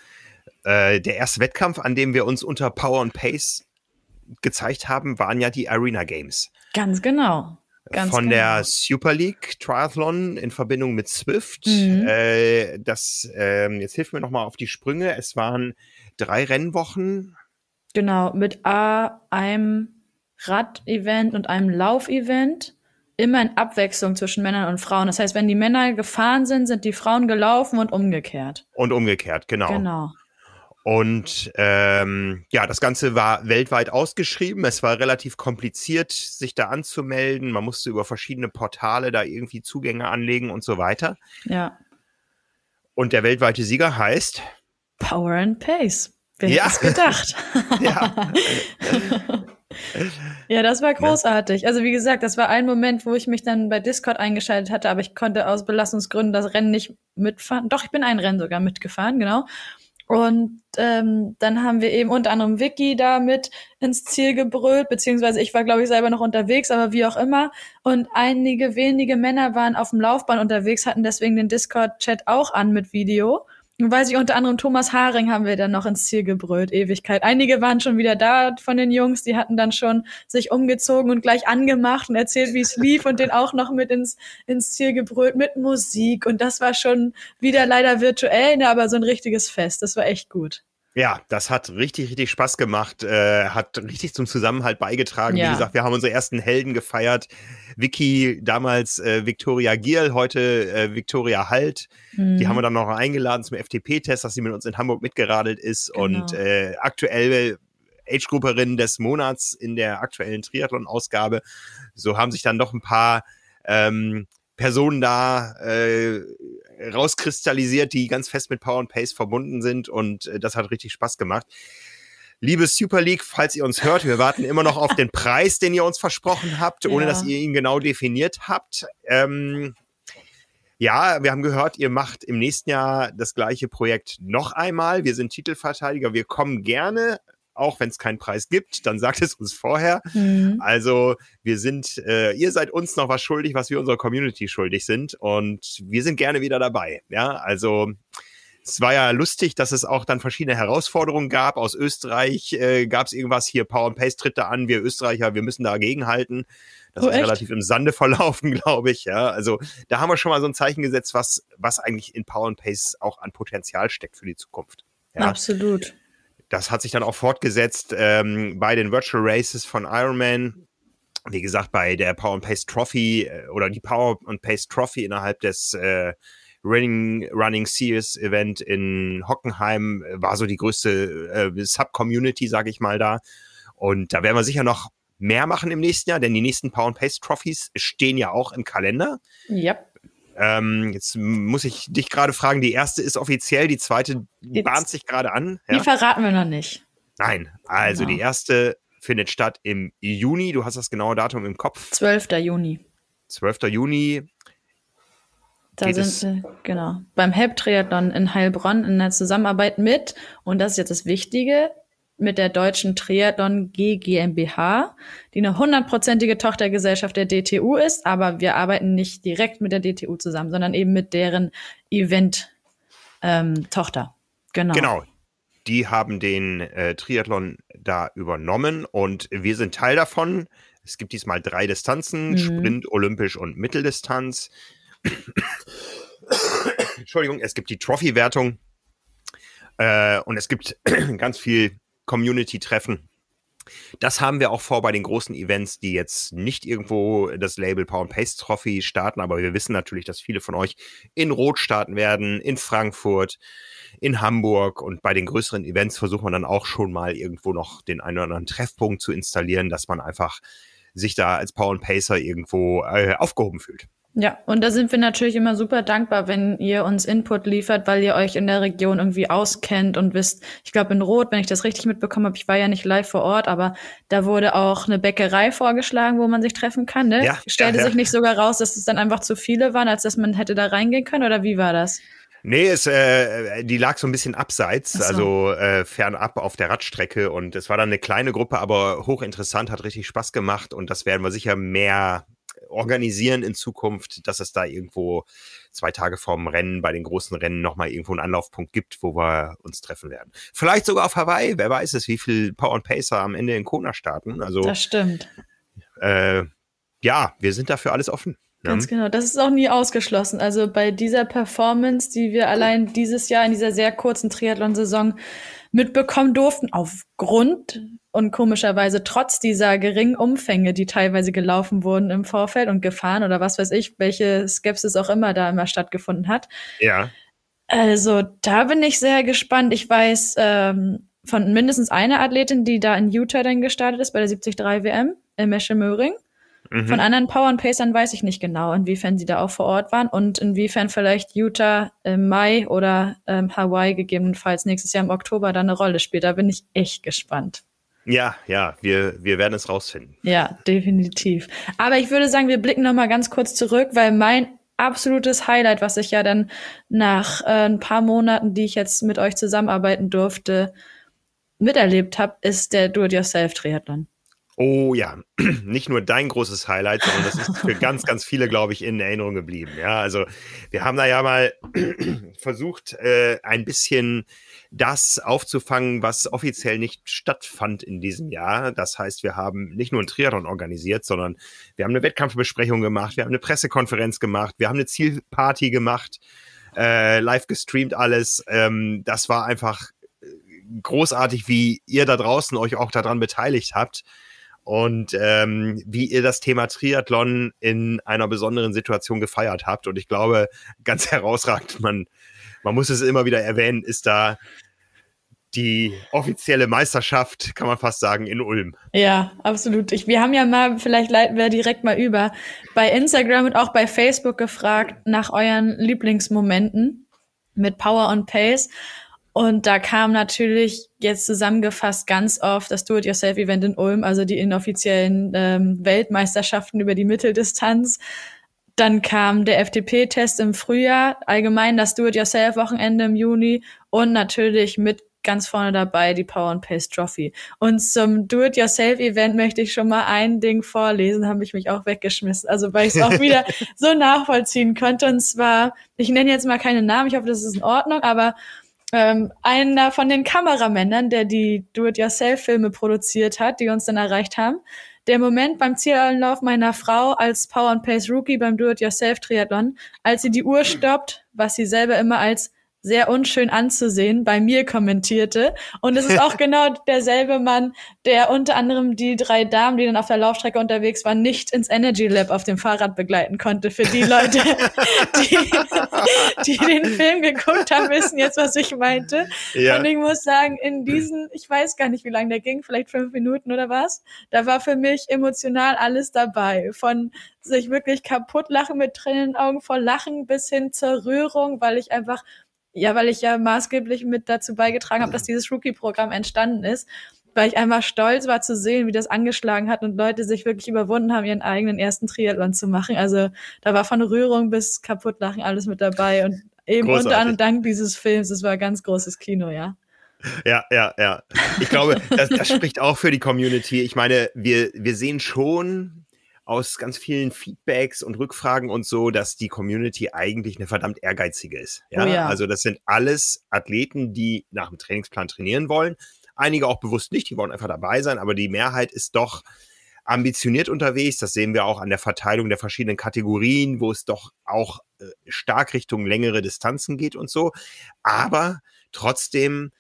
Äh, der erste Wettkampf, an dem wir uns unter Power und Pace gezeigt haben, waren ja die Arena Games. Ganz genau. Ganz Von genau. der Super League Triathlon in Verbindung mit Swift. Mhm. Äh, das, äh, jetzt hilft mir noch mal auf die Sprünge. Es waren drei Rennwochen. Genau, mit A, einem Rad-Event und einem Lauf-Event immer in Abwechslung zwischen Männern und Frauen. Das heißt, wenn die Männer gefahren sind, sind die Frauen gelaufen und umgekehrt. Und umgekehrt, genau. Genau. Und ähm, ja, das Ganze war weltweit ausgeschrieben. Es war relativ kompliziert, sich da anzumelden. Man musste über verschiedene Portale da irgendwie Zugänge anlegen und so weiter. Ja. Und der weltweite Sieger heißt Power and Pace. Wer Ja. hätte es gedacht? Ja. Ja, das war großartig. Also wie gesagt, das war ein Moment, wo ich mich dann bei Discord eingeschaltet hatte, aber ich konnte aus Belastungsgründen das Rennen nicht mitfahren. Doch, ich bin ein Rennen sogar mitgefahren, genau. Und ähm, dann haben wir eben unter anderem Vicky da mit ins Ziel gebrüllt, beziehungsweise ich war, glaube ich, selber noch unterwegs, aber wie auch immer. Und einige wenige Männer waren auf dem Laufbahn unterwegs, hatten deswegen den Discord-Chat auch an mit Video. Weiß ich, unter anderem Thomas Haring haben wir dann noch ins Ziel gebrüllt, Ewigkeit. Einige waren schon wieder da von den Jungs, die hatten dann schon sich umgezogen und gleich angemacht und erzählt, wie es lief und den auch noch mit ins, ins Ziel gebrüllt mit Musik. Und das war schon wieder leider virtuell, ne, aber so ein richtiges Fest. Das war echt gut. Ja, das hat richtig, richtig Spaß gemacht, äh, hat richtig zum Zusammenhalt beigetragen. Ja. Wie gesagt, wir haben unsere ersten Helden gefeiert. Vicky, damals äh, Victoria Gierl, heute äh, Victoria Halt. Mhm. Die haben wir dann noch eingeladen zum FTP-Test, dass sie mit uns in Hamburg mitgeradelt ist. Genau. Und äh, aktuell Age-Grupperin des Monats in der aktuellen Triathlon-Ausgabe. So haben sich dann noch ein paar ähm, Personen da äh, rauskristallisiert, die ganz fest mit Power and Pace verbunden sind. Und äh, das hat richtig Spaß gemacht. Liebe Super League, falls ihr uns hört, wir warten immer noch auf den Preis, den ihr uns versprochen habt, ohne Ja. dass ihr ihn genau definiert habt. Ähm, ja, wir haben gehört, ihr macht im nächsten Jahr das gleiche Projekt noch einmal. Wir sind Titelverteidiger. Wir kommen gerne, auch wenn es keinen Preis gibt, dann sagt es uns vorher. Mhm. Also wir sind, äh, ihr seid uns noch was schuldig, was wir unserer Community schuldig sind. Und wir sind gerne wieder dabei. Ja, also es war ja lustig, dass es auch dann verschiedene Herausforderungen gab. Aus Österreich äh, gab es irgendwas hier, Power and Pace tritt da an, wir Österreicher, wir müssen dagegen halten. Das Oh, ist echt? relativ im Sande verlaufen, glaube ich. Ja, also da haben wir schon mal so ein Zeichen gesetzt, was, was eigentlich in Power and Pace auch an Potenzial steckt für die Zukunft. Ja, Absolut. Das hat sich dann auch fortgesetzt ähm, bei den Virtual Races von Ironman. Wie gesagt, bei der Power and Pace Trophy äh, oder die Power and Pace Trophy innerhalb des äh, Running, Running Series Event in Hockenheim äh, war so die größte äh, Sub-Community, sage ich mal da. Und da werden wir sicher noch mehr machen im nächsten Jahr, denn die nächsten Power and Pace Trophies stehen ja auch im Kalender. Ja. Ähm, jetzt muss ich dich gerade fragen, die erste ist offiziell, die zweite Jetzt- bahnt sich gerade an. Die verraten wir noch nicht. Nein, also Genau. die erste findet statt im Juni. Du hast das genaue Datum im Kopf. 12. Juni. 12. Juni. Da sind wir, genau, beim Help-Triathlon in Heilbronn in der Zusammenarbeit mit, und das ist jetzt das Wichtige, mit der deutschen Triathlon G GmbH, die eine hundertprozentige Tochtergesellschaft der DTU ist, aber wir arbeiten nicht direkt mit der DTU zusammen, sondern eben mit deren Event-Tochter. genau. Genau. Die haben den äh, Triathlon da übernommen und wir sind Teil davon. Es gibt diesmal drei Distanzen: Mhm. Sprint, Olympisch und Mitteldistanz. Entschuldigung, es gibt die Trophy-Wertung äh, und es gibt ganz viel Community-Treffen. Das haben wir auch vor bei den großen Events, die jetzt nicht irgendwo das Label Power Pace Trophy starten, aber wir wissen natürlich, dass viele von euch in Rot starten werden, in Frankfurt, in Hamburg und bei den größeren Events versucht man dann auch schon mal irgendwo noch den einen oder anderen Treffpunkt zu installieren, dass man einfach sich da als Power Pacer irgendwo äh, aufgehoben fühlt. Ja, und da sind wir natürlich immer super dankbar, wenn ihr uns Input liefert, weil ihr euch in der Region irgendwie auskennt und wisst, ich glaube in Rot, wenn ich das richtig mitbekommen habe, ich war ja nicht live vor Ort, aber da wurde auch eine Bäckerei vorgeschlagen, wo man sich treffen kann. Ne? Ja, Stellte ja, ja. sich nicht sogar raus, dass es dann einfach zu viele waren, als dass man hätte da reingehen können, oder wie war das? Nee, es, äh, die lag so ein bisschen abseits, so. also äh, fernab auf der Radstrecke und es war dann eine kleine Gruppe, aber hochinteressant, hat richtig Spaß gemacht und das werden wir sicher mehr organisieren in Zukunft, dass es da irgendwo zwei Tage vorm Rennen bei den großen Rennen nochmal irgendwo einen Anlaufpunkt gibt, wo wir uns treffen werden. Vielleicht sogar auf Hawaii, wer weiß es, wie viel Power and Pacer am Ende in Kona starten. Also Das stimmt. äh, ja, wir sind dafür alles offen. ne? Ganz genau. Das ist auch nie ausgeschlossen. Also bei dieser Performance, die wir allein dieses Jahr in dieser sehr kurzen Triathlon-Saison mitbekommen durften, aufgrund und komischerweise trotz dieser geringen Umfänge, die teilweise gelaufen wurden im Vorfeld und gefahren oder was weiß ich, welche Skepsis auch immer da immer stattgefunden hat, Ja, Also, da bin ich sehr gespannt. Ich weiß ähm, von mindestens einer Athletin, die da in Utah dann gestartet ist bei der 73 WM, in Mesche Möhring. Mhm. Von anderen Power and Pacern weiß ich nicht genau, inwiefern sie da auch vor Ort waren und inwiefern vielleicht Utah im Mai oder ähm, Hawaii gegebenenfalls nächstes Jahr im Oktober da eine Rolle spielt. Da bin ich echt gespannt. Ja, ja, wir, wir werden es rausfinden. Ja, definitiv. Aber ich würde sagen, wir blicken noch mal ganz kurz zurück, weil mein absolutes Highlight, was ich ja dann nach äh, ein paar Monaten, die ich jetzt mit euch zusammenarbeiten durfte, miterlebt habe, ist der Do-it-yourself-Triathlon. Oh ja, nicht nur dein großes Highlight, sondern das ist für ganz, ganz viele, glaube ich, in Erinnerung geblieben. Ja, also wir haben da ja mal versucht, äh, ein bisschen das aufzufangen, was offiziell nicht stattfand in diesem Jahr. Das heißt, wir haben nicht nur ein Triathlon organisiert, sondern wir haben eine Wettkampfbesprechung gemacht, wir haben eine Pressekonferenz gemacht, wir haben eine Zielparty gemacht, äh, live gestreamt alles. Ähm, das war einfach äh, großartig, wie ihr da draußen euch auch daran beteiligt habt und ähm, wie ihr das Thema Triathlon in einer besonderen Situation gefeiert habt. Und ich glaube, ganz herausragend, man, man muss es immer wieder erwähnen, ist da die offizielle Meisterschaft, kann man fast sagen, in Ulm. Ja, absolut. Ich, wir haben ja mal, vielleicht leiten wir direkt mal über, bei Instagram und auch bei Facebook gefragt nach euren Lieblingsmomenten mit Power und Pace. Und da kam natürlich jetzt zusammengefasst ganz oft das Do-it-yourself-Event in Ulm, also die inoffiziellen ähm, Weltmeisterschaften über die Mitteldistanz. Dann kam der FDP-Test im Frühjahr, allgemein das Do-it-yourself-Wochenende im Juni und natürlich mit ganz vorne dabei die Power and Pace Trophy. Und zum Do-it-yourself-Event möchte ich schon mal ein Ding vorlesen, habe ich mich auch weggeschmissen. Also weil ich es auch wieder so nachvollziehen konnte. Und zwar, ich nenne jetzt mal keine Namen, ich hoffe, das ist in Ordnung, aber ähm, einer von den Kameramännern, der die Do-it-yourself-Filme produziert hat, die uns dann erreicht haben. Der Moment beim Zielanlauf meiner Frau als Power and Pace Rookie beim Do-it-yourself-Triathlon, als sie die Uhr stoppt, was sie selber immer als sehr unschön anzusehen, bei mir kommentierte. Und es ist auch genau derselbe Mann, der unter anderem die drei Damen, die dann auf der Laufstrecke unterwegs waren, nicht ins Energy Lab auf dem Fahrrad begleiten konnte. Für die Leute, die, die den Film geguckt haben, wissen jetzt, was ich meinte. Ja. Und ich muss sagen, in diesen, ich weiß gar nicht, wie lange der ging, vielleicht fünf Minuten oder was, da war für mich emotional alles dabei. Von sich wirklich kaputt lachen mit Tränen in den Augen vor Lachen bis hin zur Rührung, weil ich einfach ja, weil ich ja maßgeblich mit dazu beigetragen habe, dass dieses Rookie-Programm entstanden ist, weil ich einmal stolz war zu sehen, wie das angeschlagen hat und Leute sich wirklich überwunden haben, ihren eigenen ersten Triathlon zu machen. Also da war von Rührung bis Kaputtlachen alles mit dabei und eben Großartig. unter anderem dank dieses Films, es war ganz großes Kino, ja. Ja, ja, ja. Ich glaube, das, das spricht auch für die Community. Ich meine, wir, wir sehen schon, aus ganz vielen Feedbacks und Rückfragen und so, dass die Community eigentlich eine verdammt ehrgeizige ist. Ja? Oh ja. Also das sind alles Athleten, die nach dem Trainingsplan trainieren wollen. Einige auch bewusst nicht, die wollen einfach dabei sein, aber die Mehrheit ist doch ambitioniert unterwegs. Das sehen wir auch an der Verteilung der verschiedenen Kategorien, wo es doch auch äh, stark Richtung längere Distanzen geht und so. Aber trotzdem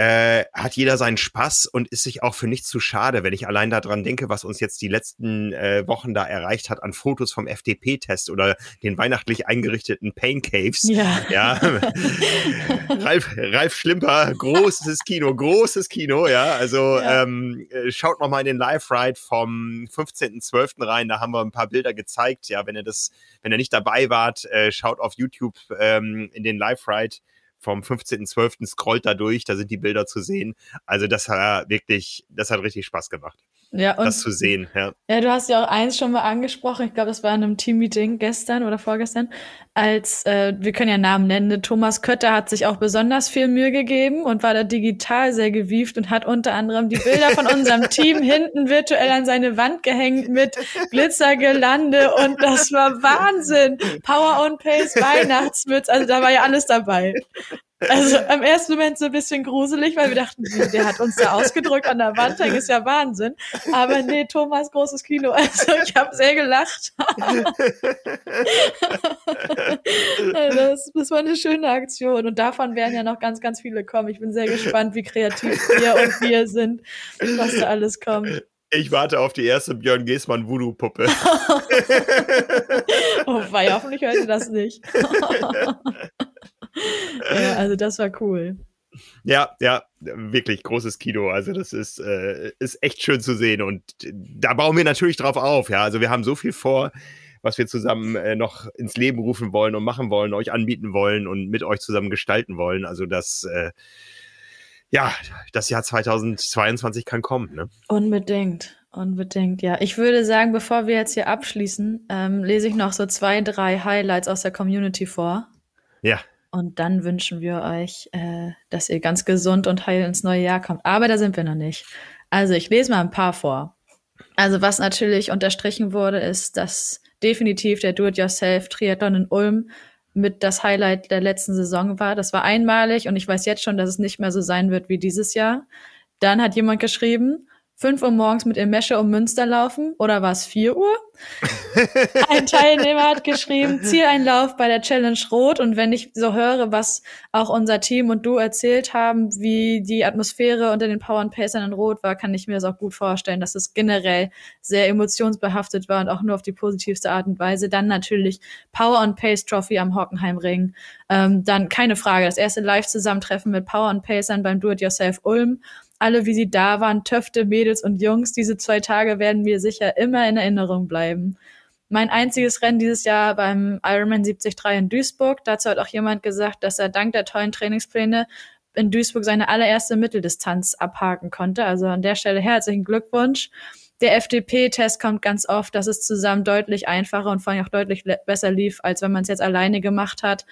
äh, hat jeder seinen Spaß und ist sich auch für nichts zu schade, wenn ich allein daran denke, was uns jetzt die letzten äh, Wochen da erreicht hat an Fotos vom FDP-Test oder den weihnachtlich eingerichteten Pain Caves. Ja. ja. Ralf, Ralf Schlimper, großes Kino, großes Kino, ja. Also ja. Ähm, äh, schaut noch mal in den Live-Ride vom 15.12. rein, da haben wir ein paar Bilder gezeigt. Ja, wenn ihr das, wenn ihr nicht dabei wart, äh, schaut auf YouTube ähm, in den Live-Ride vom 15.12. scrollt da durch, da sind die Bilder zu sehen. Also das hat wirklich, das hat richtig Spaß gemacht ja, und, das zu sehen. Ja. ja, du hast ja auch eins schon mal angesprochen, ich glaube, das war in einem Team-Meeting gestern oder vorgestern, als, äh, wir können ja Namen nennen, ne? Thomas Kötter hat sich auch besonders viel Mühe gegeben und war da digital sehr gewieft und hat unter anderem die Bilder von unserem Team hinten virtuell an seine Wand gehängt mit Glitzergelande und das war Wahnsinn. Power on Pace, Weihnachtsmütze, also da war ja alles dabei. Also im ersten Moment so ein bisschen gruselig, weil wir dachten, der hat uns da ausgedrückt an der Wand, das ist ja Wahnsinn. Aber nee, Thomas, großes Kino. Also ich habe sehr gelacht. das, das war eine schöne Aktion. Und davon werden ja noch ganz, ganz viele kommen. Ich bin sehr gespannt, wie kreativ wir und wir sind, was da alles kommt. Ich warte auf die erste Björn Geßmann Voodoo-Puppe. oh, weil hoffentlich hört ihr das nicht. ja, also das war cool. Ja, ja, wirklich großes Kino. Also das ist, äh, ist echt schön zu sehen und da bauen wir natürlich drauf auf. Ja, also wir haben so viel vor, was wir zusammen äh, noch ins Leben rufen wollen und machen wollen, euch anbieten wollen und mit euch zusammen gestalten wollen. Also das, äh, ja, das Jahr 2022 kann kommen. Ne? Unbedingt. Unbedingt, ja. Ich würde sagen, bevor wir jetzt hier abschließen, ähm, lese ich noch so zwei, drei Highlights aus der Community vor. Ja. Und dann wünschen wir euch, äh, dass ihr ganz gesund und heil ins neue Jahr kommt. Aber da sind wir noch nicht. Also ich lese mal ein paar vor. Also was natürlich unterstrichen wurde, ist, dass definitiv der Do-it-yourself-Triathlon in Ulm mit das Highlight der letzten Saison war. Das war einmalig und ich weiß jetzt schon, dass es nicht mehr so sein wird wie dieses Jahr. Dann hat jemand geschrieben, 5 Uhr morgens mit Emesche um Münster laufen oder war es 4 Uhr? Ein Teilnehmer hat geschrieben, Zieleinlauf bei der Challenge Rot und wenn ich so höre, was auch unser Team und du erzählt haben, wie die Atmosphäre unter den Power and Pacern in Rot war, kann ich mir das auch gut vorstellen, dass es generell sehr emotionsbehaftet war und auch nur auf die positivste Art und Weise. Dann natürlich Power and Pace Trophy am Hockenheimring. Ähm, dann keine Frage, das erste Live-Zusammentreffen mit Power and Pacern beim Do-It-Yourself Ulm alle, wie sie da waren, Töfte, Mädels und Jungs. Diese zwei Tage werden mir sicher immer in Erinnerung bleiben. Mein einziges Rennen dieses Jahr beim Ironman 73 in Duisburg. Dazu hat auch jemand gesagt, dass er dank der tollen Trainingspläne in Duisburg seine allererste Mitteldistanz abhaken konnte. Also an der Stelle herzlichen Glückwunsch. Der FDP-Test kommt ganz oft, dass es zusammen deutlich einfacher und vor allem auch deutlich besser lief, als wenn man es jetzt alleine gemacht hat.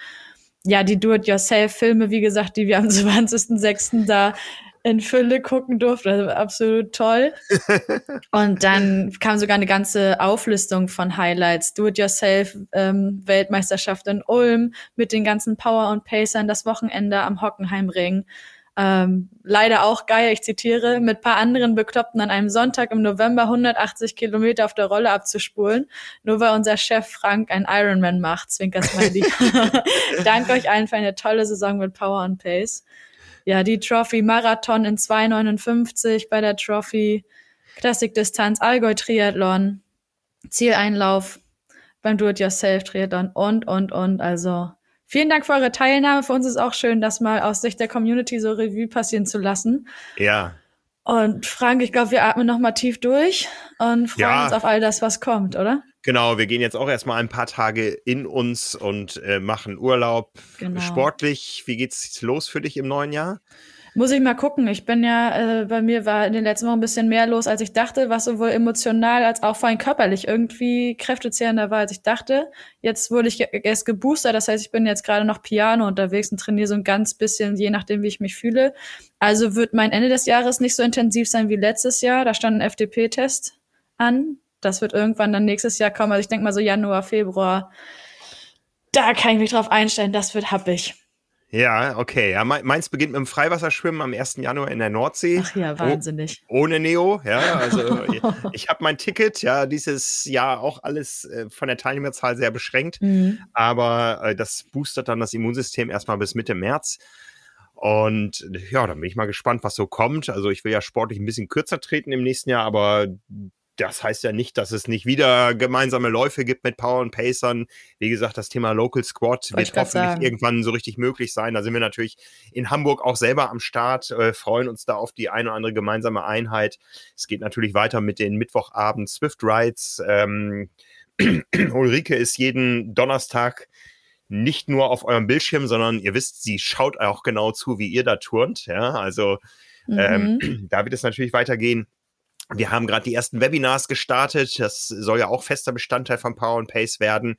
Ja, die Do-it-yourself-Filme, wie gesagt, die wir am 20.06. da in Fülle gucken durfte. Also absolut toll. und dann kam sogar eine ganze Auflistung von Highlights. Do-it-yourself ähm, Weltmeisterschaft in Ulm mit den ganzen Power und Pacern, das Wochenende am Hockenheimring. Ähm, leider auch geil, ich zitiere, mit paar anderen Bekloppten an einem Sonntag im November 180 Kilometer auf der Rolle abzuspulen, nur weil unser Chef Frank ein Ironman macht, zwinker Smiley. Danke euch allen für eine tolle Saison mit Power und Pace ja, die Trophy Marathon in 2,59 bei der Trophy, Klassikdistanz Allgäu Triathlon, Zieleinlauf beim Do-it-yourself Triathlon und, und, und. Also vielen Dank für eure Teilnahme. Für uns ist auch schön, das mal aus Sicht der Community so Revue passieren zu lassen. Ja. Und Frank, ich glaube, wir atmen noch mal tief durch und freuen ja. uns auf all das, was kommt, oder? Genau, wir gehen jetzt auch erstmal ein paar Tage in uns und äh, machen Urlaub. Genau. Sportlich, wie geht's los für dich im neuen Jahr? Muss ich mal gucken. Ich bin ja, äh, bei mir war in den letzten Wochen ein bisschen mehr los, als ich dachte, was sowohl emotional als auch vor allem körperlich irgendwie kräftezehrender war, als ich dachte. Jetzt wurde ich erst geboostert, das heißt, ich bin jetzt gerade noch Piano unterwegs und trainiere so ein ganz bisschen, je nachdem, wie ich mich fühle. Also wird mein Ende des Jahres nicht so intensiv sein wie letztes Jahr. Da stand ein FDP-Test an das wird irgendwann dann nächstes Jahr kommen. Also ich denke mal so Januar, Februar. Da kann ich mich drauf einstellen, das wird happig. Ja, okay. Ja, meins beginnt mit dem Freiwasserschwimmen am 1. Januar in der Nordsee. Ach ja, wahnsinnig. Oh, ohne Neo, ja. Also ich habe mein Ticket, ja, dieses Jahr auch alles äh, von der Teilnehmerzahl sehr beschränkt. Mhm. Aber äh, das boostert dann das Immunsystem erstmal bis Mitte März. Und ja, dann bin ich mal gespannt, was so kommt. Also ich will ja sportlich ein bisschen kürzer treten im nächsten Jahr, aber das heißt ja nicht, dass es nicht wieder gemeinsame Läufe gibt mit Power und Pacern. Wie gesagt, das Thema Local Squad wird hoffentlich sagen. irgendwann so richtig möglich sein. Da sind wir natürlich in Hamburg auch selber am Start, äh, freuen uns da auf die eine oder andere gemeinsame Einheit. Es geht natürlich weiter mit den Mittwochabend Swift Rides. Ähm, Ulrike ist jeden Donnerstag nicht nur auf eurem Bildschirm, sondern ihr wisst, sie schaut auch genau zu, wie ihr da turnt. Ja, also ähm, mhm. da wird es natürlich weitergehen. Wir haben gerade die ersten Webinars gestartet. Das soll ja auch fester Bestandteil von Power and Pace werden.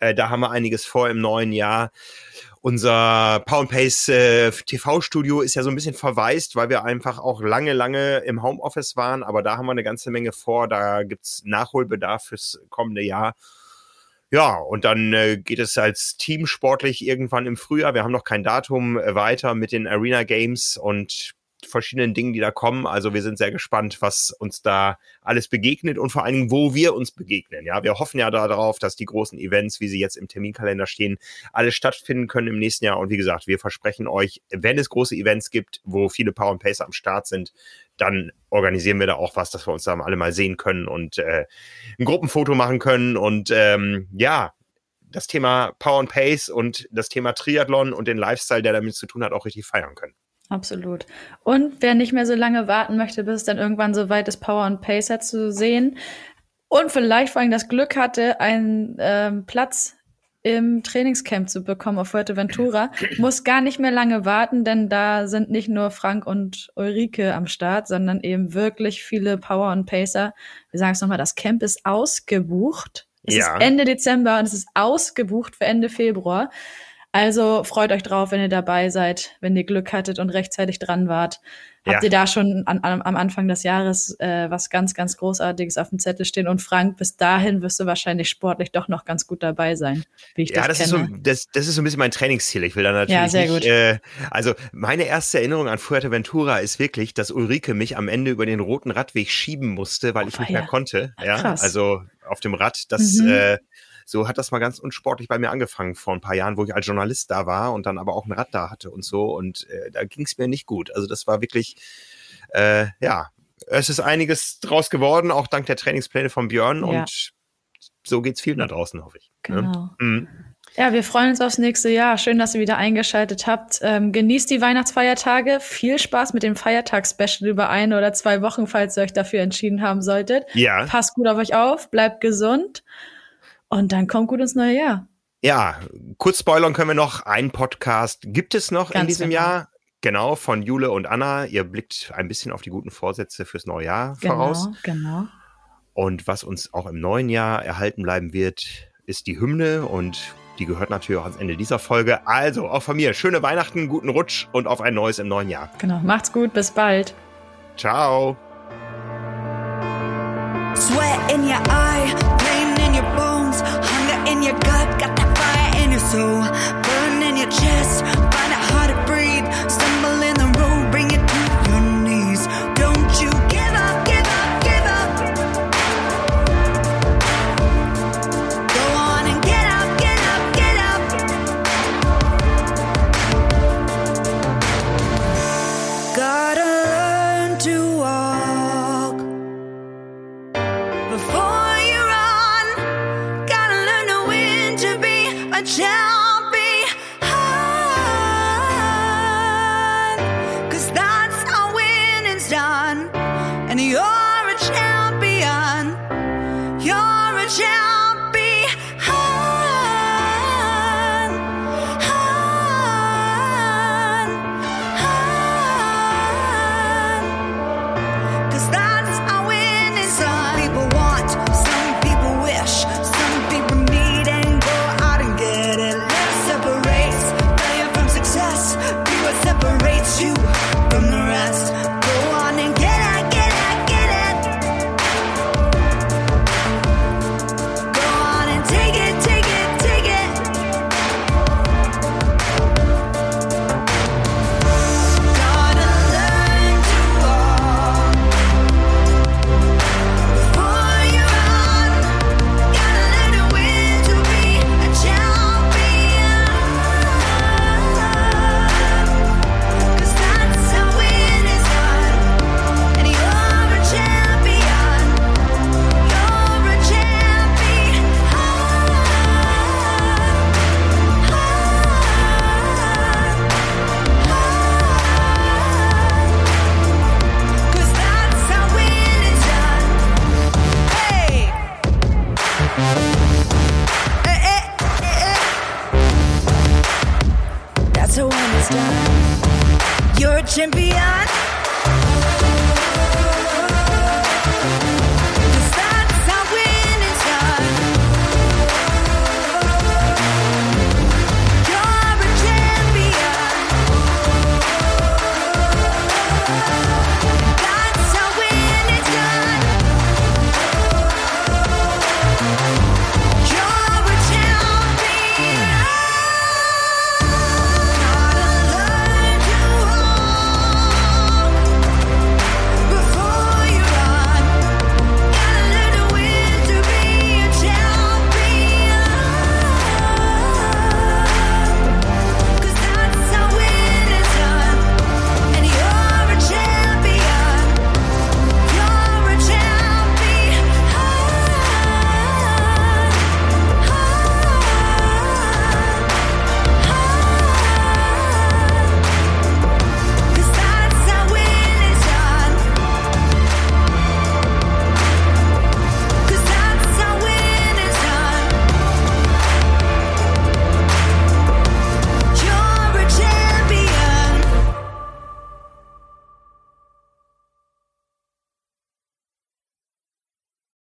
Äh, da haben wir einiges vor im neuen Jahr. Unser Power and Pace äh, TV-Studio ist ja so ein bisschen verwaist, weil wir einfach auch lange, lange im Homeoffice waren. Aber da haben wir eine ganze Menge vor. Da gibt's Nachholbedarf fürs kommende Jahr. Ja, und dann äh, geht es als Team sportlich irgendwann im Frühjahr. Wir haben noch kein Datum äh, weiter mit den Arena Games und verschiedenen Dingen, die da kommen. Also wir sind sehr gespannt, was uns da alles begegnet und vor allen Dingen, wo wir uns begegnen. Ja, wir hoffen ja darauf, dass die großen Events, wie sie jetzt im Terminkalender stehen, alle stattfinden können im nächsten Jahr. Und wie gesagt, wir versprechen euch, wenn es große Events gibt, wo viele Power and Pacer am Start sind, dann organisieren wir da auch was, dass wir uns da alle mal sehen können und äh, ein Gruppenfoto machen können. Und ähm, ja, das Thema Power and Pace und das Thema Triathlon und den Lifestyle, der damit zu tun hat, auch richtig feiern können. Absolut. Und wer nicht mehr so lange warten möchte, bis es dann irgendwann so weit ist, Power und Pacer zu sehen und vielleicht vor allem das Glück hatte, einen ähm, Platz im Trainingscamp zu bekommen auf Fuerteventura, muss gar nicht mehr lange warten, denn da sind nicht nur Frank und Ulrike am Start, sondern eben wirklich viele Power und Pacer. Wir sagen es nochmal, das Camp ist ausgebucht. Es Ja. ist Ende Dezember und es ist ausgebucht für Ende Februar. Also freut euch drauf, wenn ihr dabei seid, wenn ihr Glück hattet und rechtzeitig dran wart. Habt Ja. ihr da schon an, an, am Anfang des Jahres äh, was ganz, ganz Großartiges auf dem Zettel stehen? Und Frank, bis dahin wirst du wahrscheinlich sportlich doch noch ganz gut dabei sein, wie ich Ja, dich das ist, so, kenne. das, das ist so ein bisschen mein Trainingsziel. Ich will da natürlich Ja, sehr nicht, gut. Äh, also meine erste Erinnerung an Fuerteventura ist wirklich, dass Ulrike mich am Ende über den roten Radweg schieben musste, weil ich nicht ja. mehr konnte. Ja, krass. also auf dem Rad. Das Mhm. äh, so hat das mal ganz unsportlich bei mir angefangen vor ein paar Jahren, wo ich als Journalist da war und dann aber auch ein Rad da hatte und so. Und äh, da ging es mir nicht gut. Also das war wirklich, äh, ja, es ist einiges draus geworden, auch dank der Trainingspläne von Björn. Ja. Und so geht's vielen da draußen, hoffe ich. ne? Genau. Mhm. Ja, wir freuen uns aufs nächste Jahr. Schön, dass ihr wieder eingeschaltet habt. Ähm, genießt die Weihnachtsfeiertage. Viel Spaß mit dem Feiertagsspecial über eine oder zwei Wochen, falls ihr euch dafür entschieden haben solltet. Ja. Passt gut auf euch auf, bleibt gesund und dann kommt gut ins neue Jahr. Ja, kurz spoilern können wir noch. Ein Podcast gibt es noch in Ganz diesem genau. Jahr. Genau, von Jule und Anna. Ihr blickt ein bisschen auf die guten Vorsätze fürs neue Jahr voraus. Genau, genau. Und was uns auch im neuen Jahr erhalten bleiben wird, ist die Hymne und die gehört natürlich auch ans Ende dieser Folge. Also, auch von mir, schöne Weihnachten, guten Rutsch und auf ein neues im neuen Jahr. Genau. Macht's gut, bis bald. Ciao. Sweat in your gut, got that fire in your soul, champion.